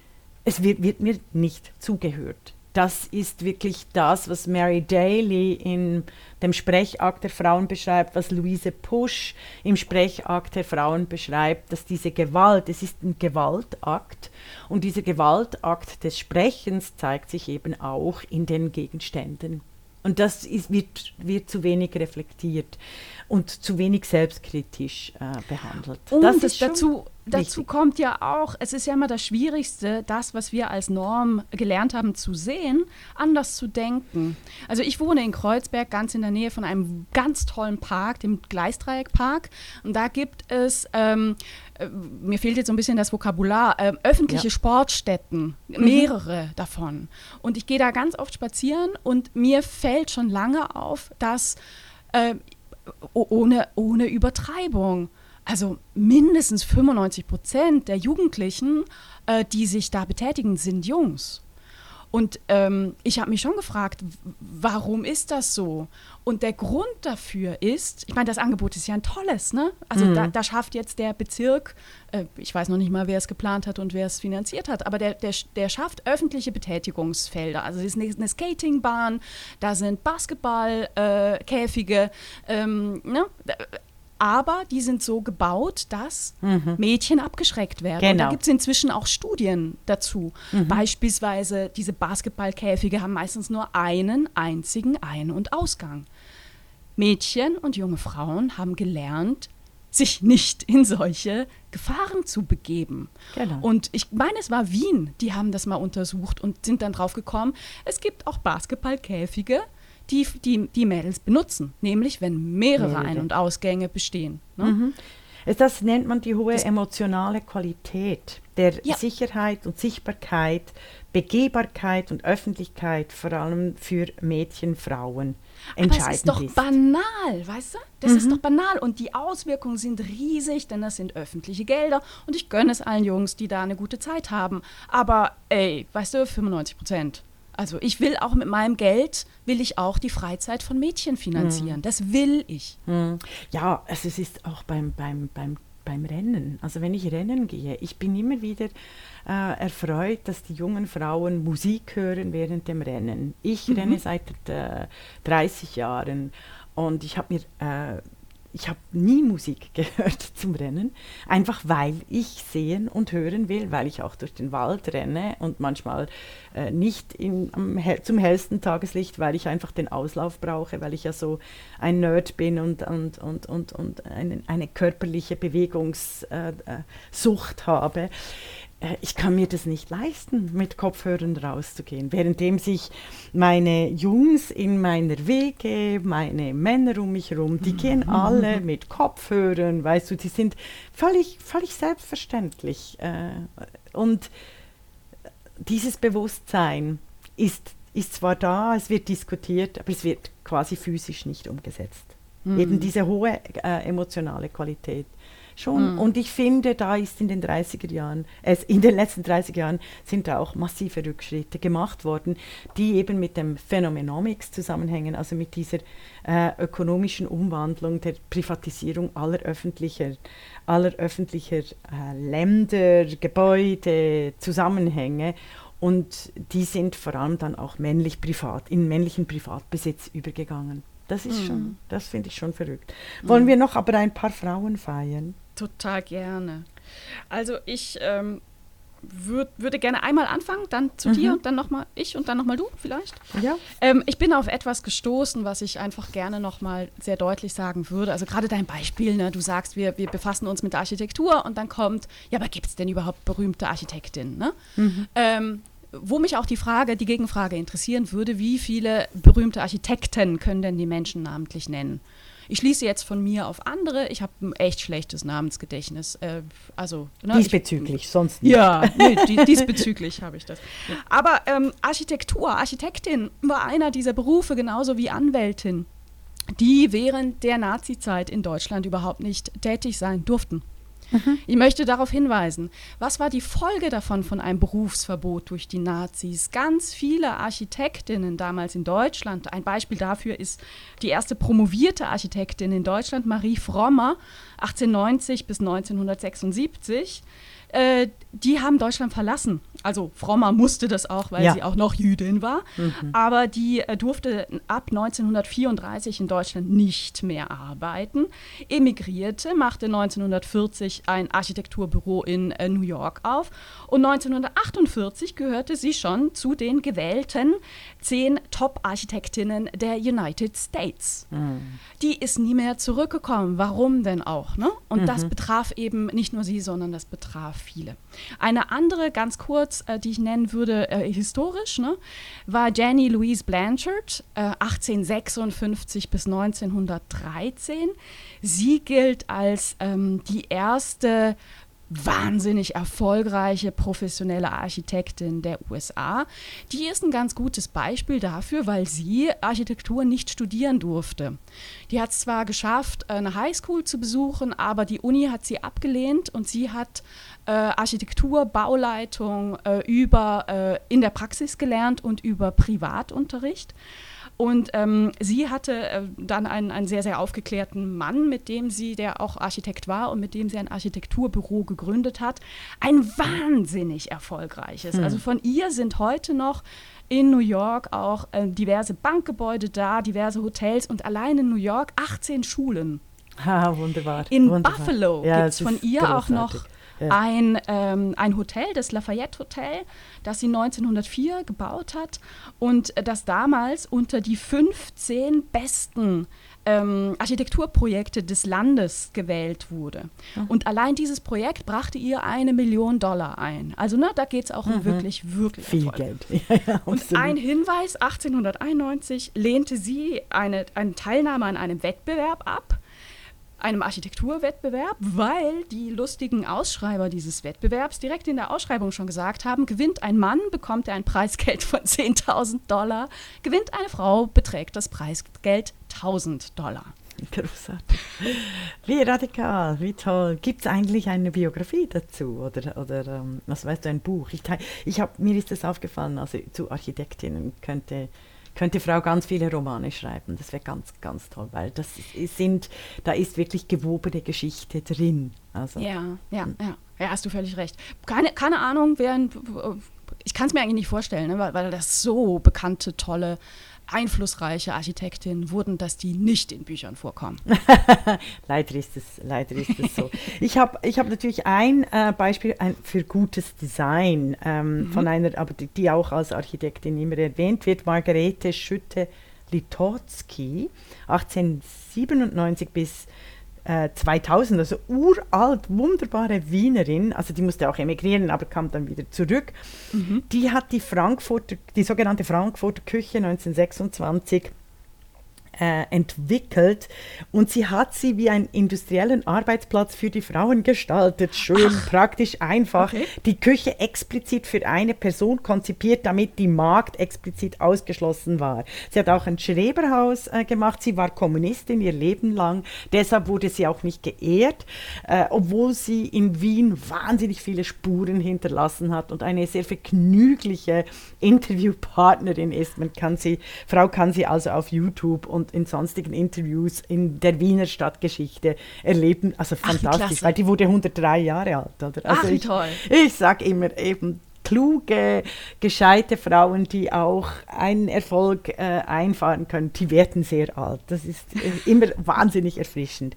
es wird, wird mir nicht zugehört das ist wirklich das, was Mary Daly in dem Sprechakt der Frauen beschreibt, was Louise Pusch im Sprechakt der Frauen beschreibt, dass diese Gewalt, es ist ein Gewaltakt und dieser Gewaltakt des Sprechens zeigt sich eben auch in den Gegenständen. Und das ist, wird, wird zu wenig reflektiert und zu wenig selbstkritisch äh, behandelt. Und das ist dazu, dazu kommt ja auch, es ist ja immer das Schwierigste, das, was wir als Norm gelernt haben zu sehen, anders zu denken. Also ich wohne in Kreuzberg, ganz in der Nähe von einem ganz tollen Park, dem Gleisdreieckpark. Und da gibt es ähm, äh, mir fehlt jetzt so ein bisschen das Vokabular, äh, öffentliche ja. Sportstätten, mhm. mehrere mhm. davon. Und ich gehe da ganz oft spazieren und mir fällt schon lange auf, dass äh, ohne, ohne Übertreibung. Also mindestens 95 Prozent der Jugendlichen, äh, die sich da betätigen, sind Jungs. Und ähm, ich habe mich schon gefragt, warum ist das so? Und der Grund dafür ist, ich meine, das Angebot ist ja ein tolles, ne? Also mhm. da, da, schafft jetzt der Bezirk, äh, ich weiß noch nicht mal, wer es geplant hat und wer es finanziert hat, aber der, der, der schafft öffentliche Betätigungsfelder. Also es ist eine, eine Skatingbahn, da sind Basketballkäfige, äh, ähm, ne? Aber die sind so gebaut, dass mhm. Mädchen abgeschreckt werden. Genau. Und da genau. gibt es inzwischen auch Studien dazu. Mhm. Beispielsweise diese Basketballkäfige haben meistens nur einen einzigen Ein- und Ausgang. Mädchen und junge Frauen haben gelernt, sich nicht in solche Gefahren zu begeben. Genau. Und ich meine, es war Wien, die haben das mal untersucht und sind dann drauf gekommen, es gibt auch Basketballkäfige, die die, die Mädels benutzen, nämlich wenn mehrere Ein- und Ausgänge bestehen. Ne? Mhm. Das nennt man die hohe das emotionale Qualität der ja. Sicherheit und Sichtbarkeit, Begehbarkeit und Öffentlichkeit, vor allem für Mädchen, Frauen. Aber es ist doch ist. banal, weißt du? Das mhm. ist doch banal und die Auswirkungen sind riesig, denn das sind öffentliche Gelder und ich gönne es allen Jungs, die da eine gute Zeit haben. Aber ey, weißt du, 95 Prozent. Also ich will auch mit meinem Geld, will ich auch die Freizeit von Mädchen finanzieren. Mhm. Das will ich. Mhm. Ja, also es ist auch beim, beim, beim, beim Rennen. Also wenn ich rennen gehe, ich bin immer wieder äh, erfreut, dass die jungen Frauen Musik hören während dem Rennen. Ich mhm. renne seit äh, 30 Jahren und ich habe mir äh, ich habe nie Musik gehört zum Rennen, einfach weil ich sehen und hören will, weil ich auch durch den Wald renne und manchmal äh, nicht in, am, zum hellsten Tageslicht, weil ich einfach den Auslauf brauche, weil ich ja so ein Nerd bin und, und, und, und, und eine, eine körperliche Bewegungssucht äh, äh habe. Äh, ich kann mir das nicht leisten, mit Kopfhörern rauszugehen. Währenddem sich meine Jungs in meiner Wege, meine Männer um mich herum, die gehen alle mit Kopfhörern, weißt du, die sind völlig, völlig selbstverständlich. Äh, und dieses Bewusstsein ist, ist zwar da, es wird diskutiert, aber es wird quasi physisch nicht umgesetzt. Mhm. Eben diese hohe äh, emotionale Qualität schon. Mhm. Und ich finde, da ist in den 30er Jahren, äh, in den letzten 30 Jahren sind da auch massive Rückschritte gemacht worden, die eben mit dem Phänomenomics zusammenhängen, also mit dieser äh, ökonomischen Umwandlung der Privatisierung aller öffentlicher, aller öffentlicher äh, Länder, Gebäude, Zusammenhänge. Und die sind vor allem dann auch männlich privat, in männlichen Privatbesitz übergegangen. Das ist mhm. schon, das finde ich schon verrückt. Wollen mhm. wir noch aber ein paar Frauen feiern? Total gerne. Also ich ähm, würd, würde gerne einmal anfangen, dann zu mhm. dir und dann nochmal ich und dann nochmal du vielleicht. Ja. Ähm, ich bin auf etwas gestoßen, was ich einfach gerne nochmal sehr deutlich sagen würde. Also gerade dein Beispiel, ne? du sagst, wir, wir befassen uns mit der Architektur und dann kommt, ja, aber gibt es denn überhaupt berühmte Architektinnen? Ne? Mhm. Ähm, wo mich auch die Frage, die Gegenfrage interessieren würde, wie viele berühmte Architekten können denn die Menschen namentlich nennen? Ich schließe jetzt von mir auf andere. Ich habe ein echt schlechtes Namensgedächtnis. Äh, also, ne, diesbezüglich, ich, sonst nicht. Ja, nee, die, diesbezüglich habe ich das. Aber ähm, Architektur, Architektin war einer dieser Berufe, genauso wie Anwältin, die während der Nazizeit in Deutschland überhaupt nicht tätig sein durften. Mhm. Ich möchte darauf hinweisen, was war die Folge davon von einem Berufsverbot durch die Nazis? Ganz viele Architektinnen damals in Deutschland, ein Beispiel dafür ist die erste promovierte Architektin in Deutschland, Marie Frommer, 1890 bis 1976 äh, die haben Deutschland verlassen. Also Frommer musste das auch, weil ja. sie auch noch Jüdin war. Mhm. Aber die äh, durfte ab 1934 in Deutschland nicht mehr arbeiten, emigrierte, machte 1940 ein Architekturbüro in äh, New York auf und 1948 gehörte sie schon zu den gewählten zehn Top-Architektinnen der United States. Mhm. Die ist nie mehr zurückgekommen. Warum denn auch? Ne? Und mhm. das betraf eben nicht nur sie, sondern das betraf viele. Eine andere, ganz kurz, äh, die ich nennen würde, äh, historisch, ne, war Jenny Louise Blanchard, äh, 1856 bis 1913. Sie gilt als ähm, die erste wahnsinnig erfolgreiche professionelle Architektin der USA. Die ist ein ganz gutes Beispiel dafür, weil sie Architektur nicht studieren durfte. Die hat es zwar geschafft, eine Highschool zu besuchen, aber die Uni hat sie abgelehnt und sie hat äh, Architektur, Bauleitung äh, über äh, in der Praxis gelernt und über Privatunterricht. Und ähm, sie hatte äh, dann einen, einen sehr, sehr aufgeklärten Mann, mit dem sie, der auch Architekt war und mit dem sie ein Architekturbüro gegründet hat. Ein wahnsinnig erfolgreiches. Hm. Also von ihr sind heute noch in New York auch äh, diverse Bankgebäude da, diverse Hotels und allein in New York 18 Schulen. Ha, wunderbar. In wunderbar. Buffalo ja, gibt es von ihr großartig. auch noch ja. ein, ähm, ein Hotel, das Lafayette Hotel, das sie 1904 gebaut hat und das damals unter die 15 besten ähm, Architekturprojekte des Landes gewählt wurde. Mhm. Und allein dieses Projekt brachte ihr eine Million Dollar ein. Also ne, da geht es auch um mhm. wirklich, wirklich viel Erfolg. Geld. Ja, ja, und ein Hinweis, 1891 lehnte sie eine, eine Teilnahme an einem Wettbewerb ab einem Architekturwettbewerb, weil die lustigen Ausschreiber dieses Wettbewerbs direkt in der Ausschreibung schon gesagt haben, gewinnt ein Mann, bekommt er ein Preisgeld von 10.000 Dollar, gewinnt eine Frau, beträgt das Preisgeld 1.000 Dollar. Großartig. Wie radikal, wie toll. Gibt es eigentlich eine Biografie dazu oder, oder ähm, was weißt du, ein Buch? Ich, ich hab, mir ist das aufgefallen, also zu Architektinnen könnte könnte Frau ganz viele Romane schreiben. Das wäre ganz, ganz toll, weil das sind, da ist wirklich gewobene Geschichte drin. Also, ja, ja, hm. ja. Ja, hast du völlig recht. Keine, keine Ahnung, wer ich kann es mir eigentlich nicht vorstellen, ne, weil, weil das so bekannte, tolle einflussreiche Architektinnen wurden, dass die nicht in Büchern vorkommen. leider ist es, leider ist es so. ich habe ich hab natürlich ein äh, Beispiel ein, für gutes Design ähm, mhm. von einer, aber die, die, auch als Architektin immer erwähnt wird, Margarete Schütte-Litotzky, 1897 bis 2000, äh, also uralt, wunderbare Wienerin, also die musste auch emigrieren, aber kam dann wieder zurück. Mhm. Die hat die Frankfurter, die sogenannte Frankfurter Küche 1926 äh, entwickelt und sie hat sie wie einen industriellen Arbeitsplatz für die Frauen gestaltet. Schön, Ach. praktisch, einfach. Okay. Die Küche explizit für eine Person konzipiert, damit die Magd explizit ausgeschlossen war. Sie hat auch ein Schreberhaus äh, gemacht. Sie war Kommunistin ihr Leben lang. Deshalb wurde sie auch nicht geehrt, äh, obwohl sie in Wien wahnsinnig viele Spuren hinterlassen hat und eine sehr vergnügliche Interviewpartnerin ist. Man kann sie, Frau kann sie also auf YouTube und und in sonstigen Interviews in der Wiener Stadtgeschichte erleben. Also fantastisch, Ach, weil die wurde 103 Jahre alt. Oder? Also Ach, ich, toll. Ich sage immer eben, kluge, gescheite Frauen, die auch einen Erfolg äh, einfahren können, die werden sehr alt. Das ist äh, immer wahnsinnig erfrischend.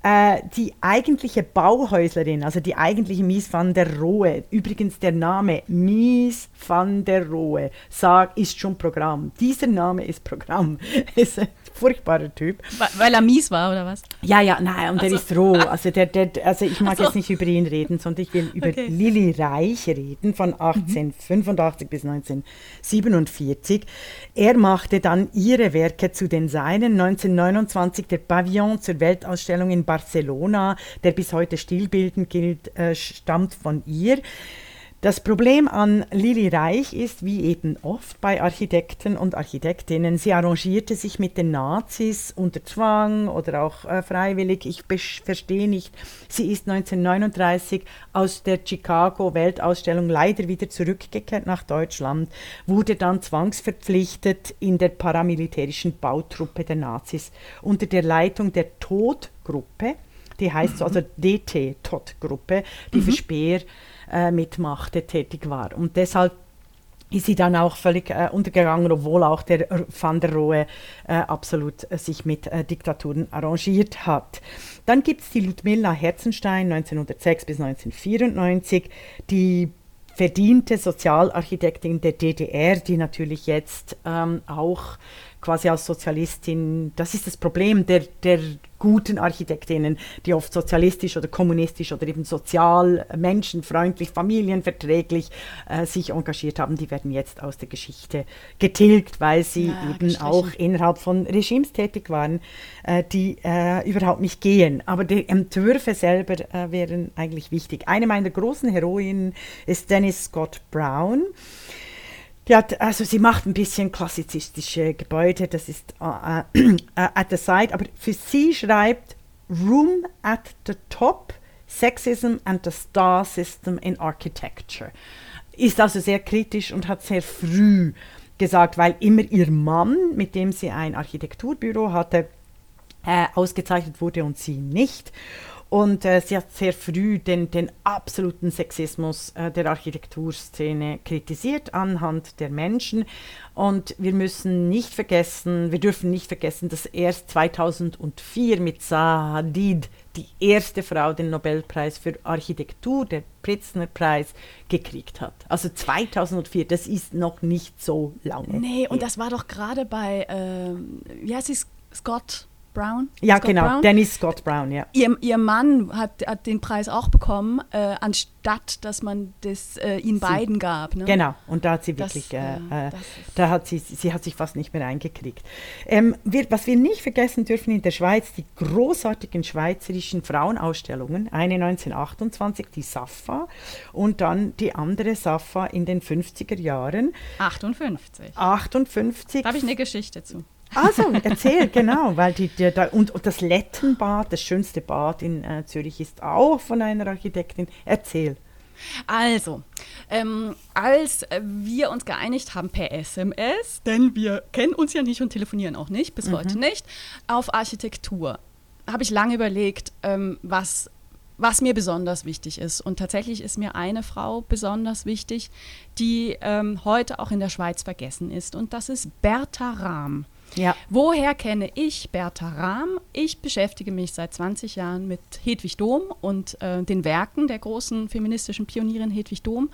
Äh, die eigentliche Bauhäuslerin, also die eigentliche Mies van der Rohe, übrigens der Name Mies van der Rohe, sag, ist schon Programm. Dieser Name ist Programm. furchtbarer Typ. Weil er mies war, oder was? Ja, ja, nein, und also. der ist roh. Also, der, der, also ich mag so. jetzt nicht über ihn reden, sondern ich will über okay. Lilly Reich reden, von 1885 mhm. bis 1947. Er machte dann ihre Werke zu den seinen. 1929 der Pavillon zur Weltausstellung in Barcelona, der bis heute stillbildend gilt, äh, stammt von ihr. Das Problem an Lili Reich ist, wie eben oft bei Architekten und Architektinnen, sie arrangierte sich mit den Nazis unter Zwang oder auch äh, freiwillig. Ich verstehe nicht. Sie ist 1939 aus der Chicago Weltausstellung leider wieder zurückgekehrt nach Deutschland, wurde dann zwangsverpflichtet in der paramilitärischen Bautruppe der Nazis unter der Leitung der Todgruppe, die heißt so, also DT, Tod-Gruppe, die mhm. für Speer äh, mitmachte, tätig war. Und deshalb ist sie dann auch völlig äh, untergegangen, obwohl auch der Van der Rohe äh, absolut äh, sich mit äh, Diktaturen arrangiert hat. Dann gibt es die Ludmilla Herzenstein 1906 bis 1994, die verdiente Sozialarchitektin der DDR, die natürlich jetzt ähm, auch quasi als Sozialistin, das ist das Problem der, der guten Architektinnen, die oft sozialistisch oder kommunistisch oder eben sozial, menschenfreundlich, familienverträglich äh, sich engagiert haben, die werden jetzt aus der Geschichte getilgt, weil sie ja, eben auch innerhalb von Regimes tätig waren, äh, die äh, überhaupt nicht gehen. Aber die Entwürfe selber äh, wären eigentlich wichtig. Eine meiner großen Heroinen ist Dennis Scott Brown. Die also sie macht ein bisschen klassizistische Gebäude, das ist uh, uh, at the side, aber für sie schreibt Room at the Top, Sexism and the Star System in Architecture. Ist also sehr kritisch und hat sehr früh gesagt, weil immer ihr Mann, mit dem sie ein Architekturbüro hatte, äh, ausgezeichnet wurde und sie nicht. Und äh, sie hat sehr früh den, den absoluten Sexismus äh, der Architekturszene kritisiert anhand der Menschen. Und wir müssen nicht vergessen, wir dürfen nicht vergessen, dass erst 2004 mit Zaha Hadid die erste Frau den Nobelpreis für Architektur, der Pritzner-Preis, gekriegt hat. Also 2004, das ist noch nicht so lange. Nee, und das war doch gerade bei, äh, wie heißt es, Scott Brown. Ja, Scott genau, Brown. Dennis Scott Brown, ja. Ihr, ihr Mann hat, hat den Preis auch bekommen, äh, anstatt dass man das äh, ihnen beiden gab. Ne? Genau, und da hat sie wirklich, äh, äh, äh, das ist- da hat sie, sie hat sich fast nicht mehr eingekriegt. Ähm, wir, was wir nicht vergessen dürfen in der Schweiz, die großartigen schweizerischen Frauenausstellungen, eine 1928, die Safa, und dann die andere Safa in den 50er Jahren, 58. 58. Da habe ich eine Geschichte zu. Also, erzähl, genau, weil die, die, da, und, und das Lettenbad, das schönste Bad in äh, Zürich, ist auch von einer Architektin. Erzähl. Also, ähm, als wir uns geeinigt haben per SMS, denn wir kennen uns ja nicht und telefonieren auch nicht, bis heute nicht, auf Architektur, habe ich lange überlegt, ähm, was, was mir besonders wichtig ist. Und tatsächlich ist mir eine Frau besonders wichtig, die ähm, heute auch in der Schweiz vergessen ist. Und das ist Bertha Rahm. Ja. Woher kenne ich Bertha Rahm? Ich beschäftige mich seit 20 Jahren mit Hedwig Dohm und äh, den Werken der großen feministischen Pionierin Hedwig Dohm.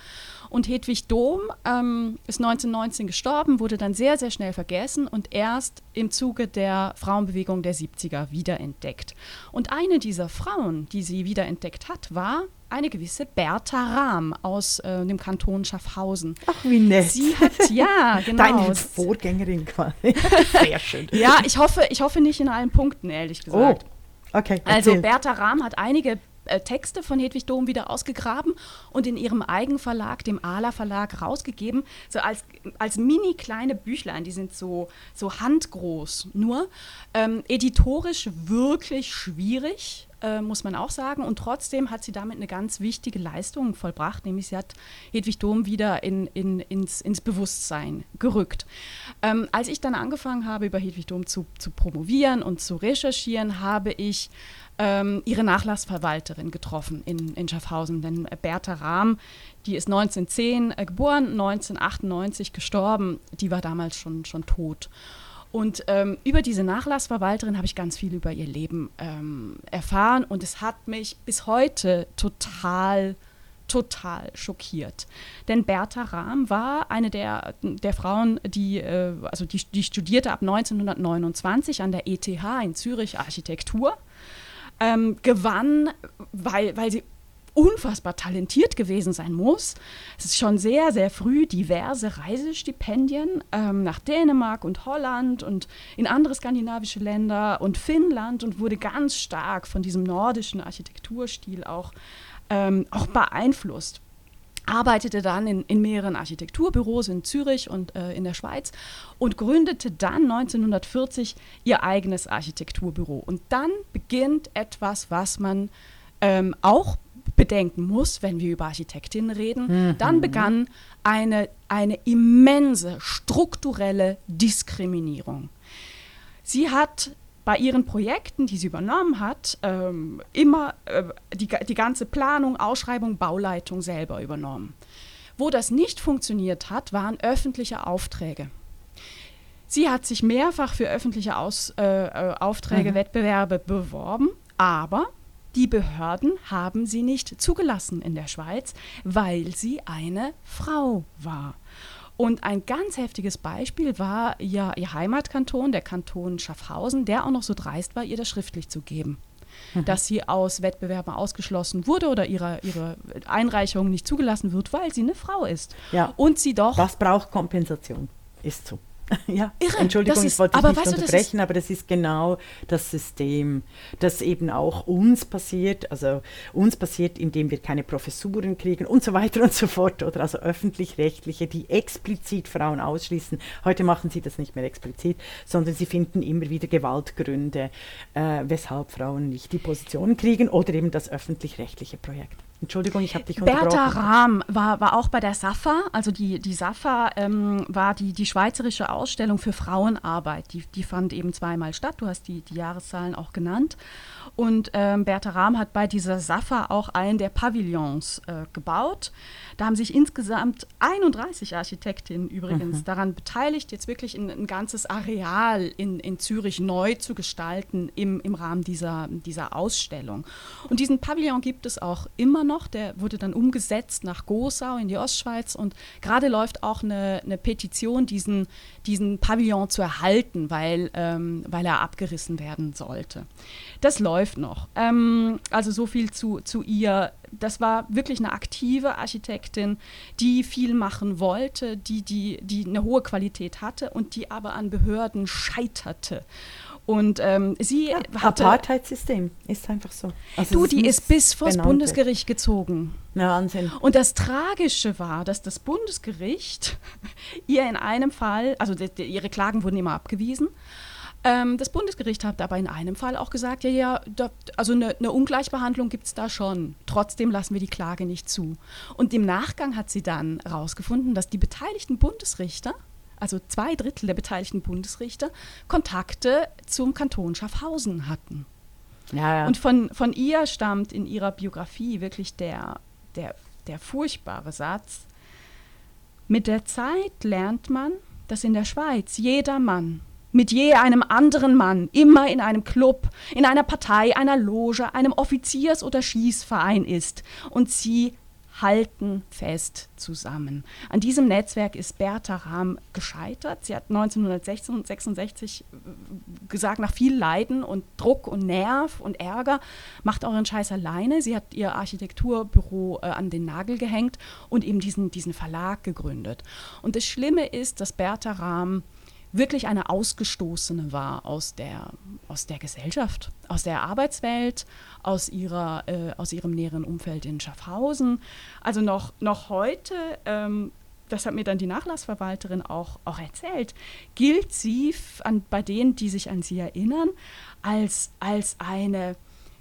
Und Hedwig Dohm ähm, ist 1919 gestorben, wurde dann sehr, sehr schnell vergessen und erst im Zuge der Frauenbewegung der 70er wiederentdeckt. Und eine dieser Frauen, die sie wiederentdeckt hat, war eine gewisse Bertha Rahm aus äh, dem Kanton Schaffhausen. Ach, wie nett. Sie hat, ja, genau. Deine Vorgängerin quasi. Sehr schön. Ja, ich hoffe, ich hoffe nicht in allen Punkten, ehrlich Oh, gesagt. okay. Also erzähl. Bertha Rahm hat einige äh, Texte von Hedwig Dohm wieder ausgegraben und in ihrem Eigenverlag, dem Ala Verlag, rausgegeben, so als, als mini kleine Büchlein, die sind so, so handgroß nur. Ähm, editorisch wirklich schwierig, äh, muss man auch sagen. Und trotzdem hat sie damit eine ganz wichtige Leistung vollbracht, nämlich sie hat Hedwig Dohm wieder in, in, ins, ins Bewusstsein gerückt. Ähm, als ich dann angefangen habe, über Hedwig Dohm zu, zu promovieren und zu recherchieren, habe ich ähm, ihre Nachlassverwalterin getroffen in, in Schaffhausen. Denn Bertha Rahm, die ist 1910 äh, geboren, 1998 gestorben, die war damals schon, schon tot. Und ähm, über diese Nachlassverwalterin habe ich ganz viel über ihr Leben ähm, erfahren und es hat mich bis heute total, total schockiert. Denn Bertha Rahm war eine der, der Frauen, die, äh, also die, die studierte ab 1929 an der ETH in Zürich Architektur, ähm, gewann, weil, weil sie unfassbar talentiert gewesen sein muss. Es ist schon sehr, sehr früh diverse Reisestipendien ähm, nach Dänemark und Holland und in andere skandinavische Länder und Finnland und wurde ganz stark von diesem nordischen Architekturstil auch, ähm, auch beeinflusst arbeitete dann in, in mehreren Architekturbüros in Zürich und äh, in der Schweiz und gründete dann 1940 ihr eigenes Architekturbüro. Und dann beginnt etwas, was man ähm, auch bedenken muss, wenn wir über Architektinnen reden. Dann begann eine, eine immense strukturelle Diskriminierung. Sie hat bei ihren Projekten, die sie übernommen hat, ähm, immer äh, die, die ganze Planung, Ausschreibung, Bauleitung selber übernommen. Wo das nicht funktioniert hat, waren öffentliche Aufträge. Sie hat sich mehrfach für öffentliche Aus, äh, äh, Aufträge, Wettbewerbe beworben, aber die Behörden haben sie nicht zugelassen in der Schweiz, weil sie eine Frau war. Und ein ganz heftiges Beispiel war ihr, ihr Heimatkanton, der Kanton Schaffhausen, der auch noch so dreist war, ihr das schriftlich zu geben. Dass sie aus Wettbewerben ausgeschlossen wurde oder ihre, ihre Einreichung nicht zugelassen wird, weil sie eine Frau ist. Ja. Und sie doch Das braucht Kompensation. Ist so. Ja, Irre, Entschuldigung, das ich ist- wollte dich nicht weißt du, das ist- unterbrechen, aber das ist genau das System, das eben auch uns passiert, also uns passiert, indem wir keine Professuren kriegen und so weiter und so fort, oder also öffentlich-rechtliche, die explizit Frauen ausschließen. Heute machen sie das nicht mehr explizit, sondern sie finden immer wieder Gewaltgründe, äh, weshalb Frauen nicht die Position kriegen oder eben das öffentlich-rechtliche Projekt. Entschuldigung, ich habe dich Bertha unterbrochen. Rahm war, war auch bei der SAFA, also die, die SAFA ähm, war die, die schweizerische Ausstellung für Frauenarbeit. Die, die fand eben zweimal statt, du hast die, die Jahreszahlen auch genannt. Und ähm, Bertha Rahm hat bei dieser SAFA auch einen der Pavillons äh, gebaut. Da haben sich insgesamt 31 Architektinnen übrigens daran beteiligt, jetzt wirklich ein, ein ganzes Areal in, in Zürich neu zu gestalten im, im Rahmen dieser, dieser Ausstellung. Und diesen Pavillon gibt es auch immer noch. Noch, der wurde dann umgesetzt nach Gosau in die Ostschweiz und gerade läuft auch eine, eine Petition, diesen, diesen Pavillon zu erhalten, weil, ähm, weil er abgerissen werden sollte. Das läuft noch. Ähm, also so viel zu, zu ihr. Das war wirklich eine aktive Architektin, die viel machen wollte, die, die, die eine hohe Qualität hatte und die aber an Behörden scheiterte. Und ähm, sie Ja, hatte. Apartheidssystem ist einfach so. Also Du, die ist bis vors benannt Bundesgericht gezogen. werden. Wahnsinn. Und das Tragische war, dass das Bundesgericht ihr in einem Fall, also die, die, ihre Klagen wurden immer abgewiesen, ähm, das Bundesgericht hat aber in einem Fall auch gesagt, ja, ja, da, also eine, eine Ungleichbehandlung gibt es da schon. Trotzdem lassen wir die Klage nicht zu. Und im Nachgang hat sie dann herausgefunden, dass die beteiligten Bundesrichter, also zwei Drittel der beteiligten Bundesrichter, Kontakte zum Kanton Schaffhausen hatten. Ja, ja. Und von, von ihr stammt in ihrer Biografie wirklich der, der, der furchtbare Satz, mit der Zeit lernt man, dass in der Schweiz jeder Mann mit je einem anderen Mann immer in einem Club, in einer Partei, einer Loge, einem Offiziers- oder Schießverein ist und sie halten fest zusammen. An diesem Netzwerk ist Bertha Rahm gescheitert. Sie hat 1966 gesagt, nach viel Leiden und Druck und Nerv und Ärger, macht euren Scheiß alleine. Sie hat ihr Architekturbüro äh, an den Nagel gehängt und eben diesen, diesen Verlag gegründet. Und das Schlimme ist, dass Bertha Rahm wirklich eine Ausgestoßene war aus der, aus der Gesellschaft, aus der Arbeitswelt, aus, ihrer, äh, aus ihrem näheren Umfeld in Schaffhausen. Also noch, noch heute, ähm, das hat mir dann die Nachlassverwalterin auch, auch erzählt, gilt sie an, bei denen, die sich an sie erinnern, als, als eine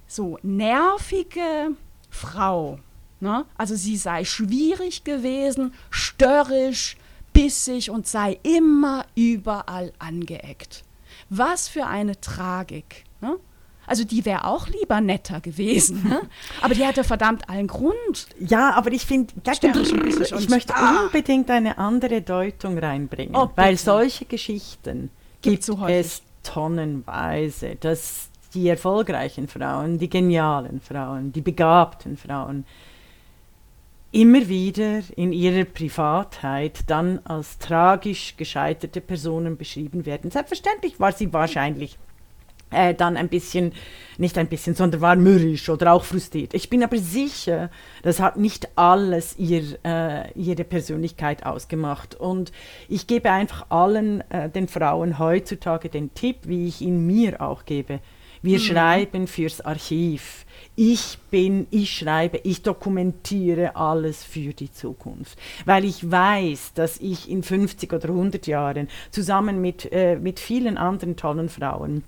so nervige Frau. Ne? Also sie sei schwierig gewesen, störrisch, bissig und sei immer überall angeeckt. Was für eine Tragik. Ne? Also die wäre auch lieber netter gewesen. Ne? Aber die hatte verdammt allen Grund. Ja, aber ich finde, ich möchte Ah. unbedingt eine andere Deutung reinbringen, Oh, weil solche Geschichten gibt so es tonnenweise, dass die erfolgreichen Frauen, die genialen Frauen, die begabten Frauen immer wieder in ihrer Privatheit dann als tragisch gescheiterte Personen beschrieben werden. Selbstverständlich war sie wahrscheinlich äh, dann ein bisschen, nicht ein bisschen, sondern war mürrisch oder auch frustriert. Ich bin aber sicher, das hat nicht alles ihr, äh, ihre Persönlichkeit ausgemacht. Und ich gebe einfach allen äh, den Frauen heutzutage den Tipp, wie ich ihn mir auch gebe. Wir schreiben fürs Archiv. Ich bin, ich schreibe, ich dokumentiere alles für die Zukunft. Weil ich weiß, dass ich in 50 oder 100 Jahren zusammen mit, äh, mit vielen anderen tollen Frauen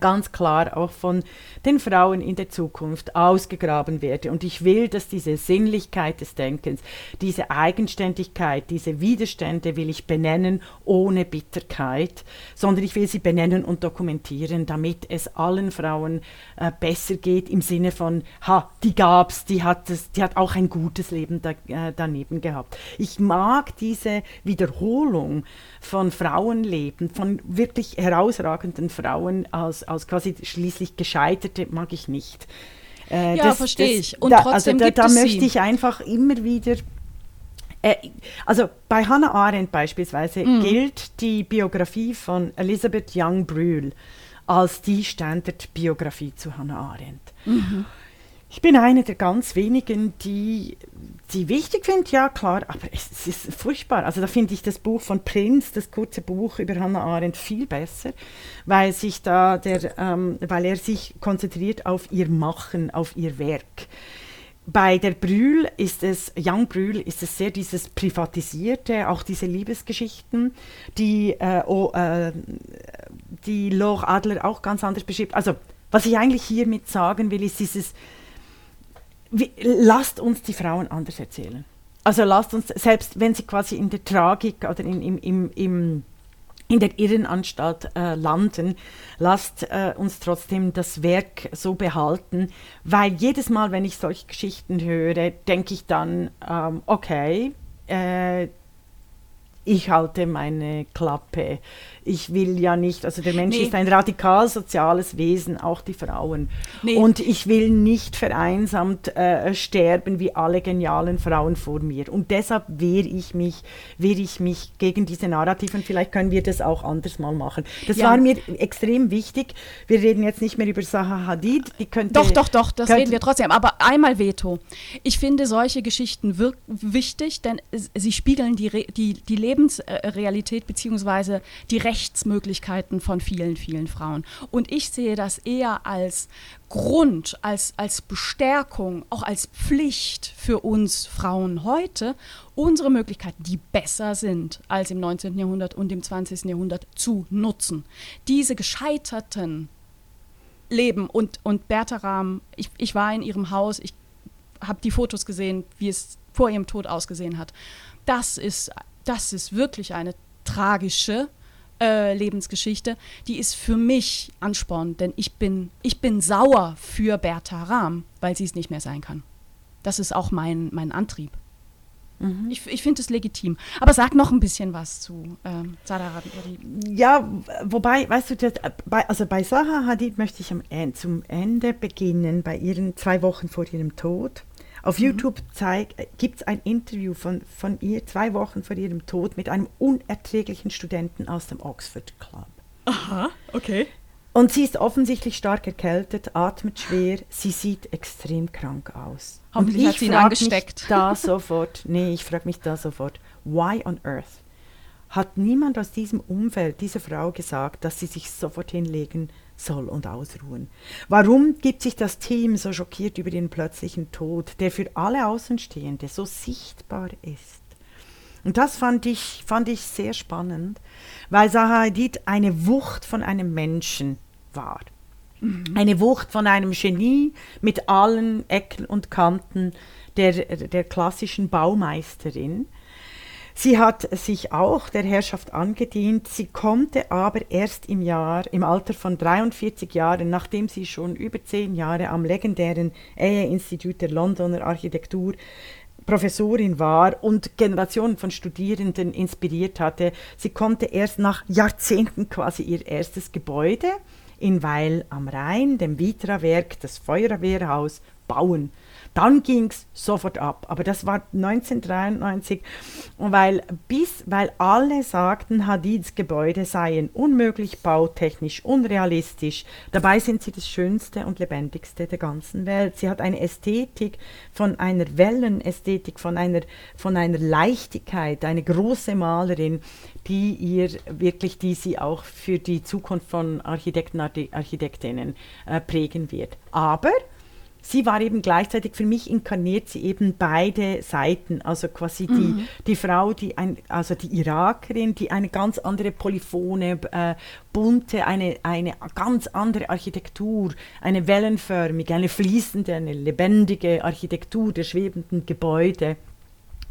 ganz klar auch von den Frauen in der Zukunft ausgegraben werde. Und ich will, dass diese Sinnlichkeit des Denkens, diese Eigenständigkeit, diese Widerstände will ich benennen ohne Bitterkeit, sondern ich will sie benennen und dokumentieren, damit es allen Frauen äh, besser geht im Sinne von, ha, die gab's, die hat, es, die hat auch ein gutes Leben da, äh, daneben gehabt. Ich mag diese Wiederholung von Frauenleben, von wirklich herausragenden Frauen als, als quasi schließlich Gescheiterte, mag ich nicht. Äh, Ja, verstehe ich. Und da, trotzdem also da, gibt da es möchte sie. ich einfach immer wieder äh, also bei Hannah Arendt beispielsweise Mhm. gilt die Biografie von Elisabeth Young Brühl als die Standardbiografie zu Hannah Arendt. Mhm. Ich bin eine der ganz wenigen, die die wichtig findet, ja klar, aber es, ist furchtbar. Also da finde ich das Buch von Prinz, das kurze Buch über Hannah Arendt, viel besser, weil sich da der, ähm, weil er sich konzentriert auf ihr Machen, auf ihr Werk. Bei der Brühl ist es, Young Brühl ist es sehr dieses Privatisierte, auch diese Liebesgeschichten, die, äh, oh, äh, die Laure Adler auch ganz anders beschreibt. Also, was ich eigentlich hiermit sagen will, ist dieses, wie, lasst uns die Frauen anders erzählen. Also lasst uns, selbst wenn sie quasi in der Tragik oder in, im, im, im, in der Irrenanstalt äh, landen, lasst äh, uns trotzdem das Werk so behalten, weil jedes Mal, wenn ich solche Geschichten höre, denke ich dann, ähm, okay, äh, ich halte meine Klappe. Ich will ja nicht, also der Mensch Nee. ist ein radikal soziales Wesen, auch die Frauen. Nee. Und ich will nicht vereinsamt äh, sterben wie alle genialen Frauen vor mir. Und deshalb wehre ich mich, wehre ich mich gegen diese Narrativen. Vielleicht können wir das auch anders mal machen. Das Ja. war mir extrem wichtig. Wir reden jetzt nicht mehr über Zaha Hadid. Die könnte, Doch, doch, doch, das reden wir trotzdem. Aber einmal Veto. Ich finde solche Geschichten wichtig, denn sie spiegeln die, Re die, die Lebensrealität bzw. die Rechtsmöglichkeiten von vielen, vielen Frauen. Und ich sehe das eher als Grund, als, als Bestärkung, auch als Pflicht für uns Frauen heute, unsere Möglichkeiten, die besser sind als im 19. Jahrhundert und im 20. Jahrhundert, zu nutzen. Diese gescheiterten leben. Und, und Bertha Rahm, ich, ich war in ihrem Haus, ich habe die Fotos gesehen, wie es vor ihrem Tod ausgesehen hat. Das ist, das ist wirklich eine tragische äh, Lebensgeschichte. Die ist für mich Ansporn, denn ich bin, ich bin sauer für Bertha Rahm, weil sie es nicht mehr sein kann. Das ist auch mein, mein Antrieb. Ich, ich finde es legitim. Aber sag noch ein bisschen was zu ähm, Sadar Hadid. Ja, wobei, weißt du, das, bei, also bei Zaha Hadid möchte ich am zum Ende beginnen, bei ihren zwei Wochen vor ihrem Tod. Auf YouTube gibt es ein Interview von, von ihr zwei Wochen vor ihrem Tod mit einem unerträglichen Studenten aus dem Oxford Club. Aha, okay. Und sie ist offensichtlich stark erkältet, atmet schwer, sie sieht extrem krank aus. Hoffentlich hat sie ihn angesteckt. Mich da sofort, nee, ich frage mich da sofort, why on earth hat niemand aus diesem Umfeld dieser Frau gesagt, dass sie sich sofort hinlegen soll und ausruhen? Warum gibt sich das Team so schockiert über den plötzlichen Tod, der für alle Außenstehende so sichtbar ist? Und das fand ich, fand ich sehr spannend, weil Zaha Hadid eine Wucht von einem Menschen war. Eine Wucht von einem Genie mit allen Ecken und Kanten der, der klassischen Baumeisterin. Sie hat sich auch der Herrschaft angedient. Sie konnte aber erst im Jahr, im Alter von 43 Jahren, nachdem sie schon über zehn Jahre am legendären Ehe-Institut der Londoner Architektur Professorin war und Generationen von Studierenden inspiriert hatte. Sie konnte erst nach Jahrzehnten quasi ihr erstes Gebäude in Weil am Rhein, dem Vitra-Werk, das Feuerwehrhaus, bauen. Dann ging es sofort ab. Aber das war 1993, weil, bis, weil alle sagten, Hadids Gebäude seien unmöglich, bautechnisch unrealistisch. Dabei sind sie das Schönste und Lebendigste der ganzen Welt. Sie hat eine Ästhetik von einer Wellenästhetik, von einer, von einer Leichtigkeit, eine große Malerin, die ihr wirklich, die sie auch für die Zukunft von Architekten, Archi- Architektinnen äh, prägen wird. Aber sie war eben gleichzeitig, für mich inkarniert sie eben beide Seiten, also quasi die, die Frau, die ein, also die Irakerin, die eine ganz andere polyphone, äh, bunte, eine, eine ganz andere Architektur, eine wellenförmige, eine fließende, eine lebendige Architektur der schwebenden Gebäude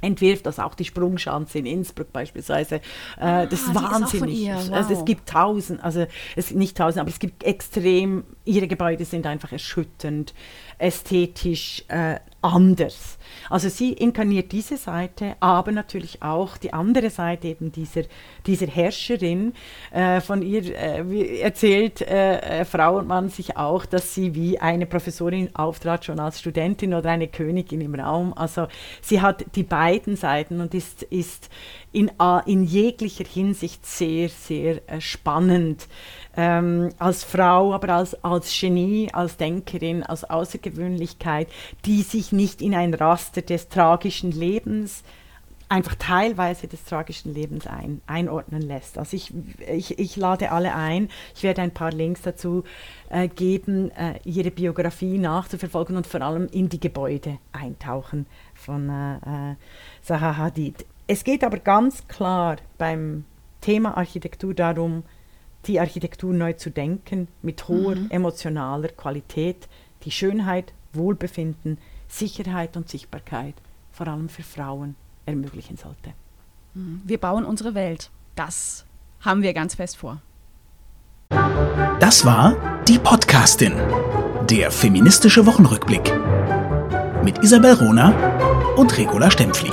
entwirft, also auch die Sprungschanze in Innsbruck beispielsweise. Äh, das ist die ist wahnsinnig. Also wow. es gibt tausend, also es nicht tausend, aber es gibt extrem, ihre Gebäude sind einfach erschütternd, ästhetisch äh, anders. Also sie inkarniert diese Seite, aber natürlich auch die andere Seite eben dieser, dieser Herrscherin. Äh, von ihr äh, erzählt äh, äh, Frau und Mann sich auch, dass sie wie eine Professorin auftrat, schon als Studentin oder eine Königin im Raum. Also sie hat die beiden Seiten und ist, ist in, a- in jeglicher Hinsicht sehr, sehr äh, spannend. Ähm, als Frau, aber als, als Genie, als Denkerin, als Außergewöhnlichkeit, die sich nicht in ein Raster des tragischen Lebens, einfach teilweise des tragischen Lebens ein, einordnen lässt. Also ich, ich, ich lade alle ein, ich werde ein paar Links dazu äh, geben, äh, ihre Biografie nachzuverfolgen und vor allem in die Gebäude eintauchen von äh, äh, Zaha Hadid. Es geht aber ganz klar beim Thema Architektur darum, die Architektur neu zu denken, mit hoher emotionaler Qualität, die Schönheit, Wohlbefinden, Sicherheit und Sichtbarkeit, vor allem für Frauen, ermöglichen sollte. Wir bauen unsere Welt. Das haben wir ganz fest vor. Das war die Podcastin, der feministische Wochenrückblick mit Isabel Rona und Regula Stempfli.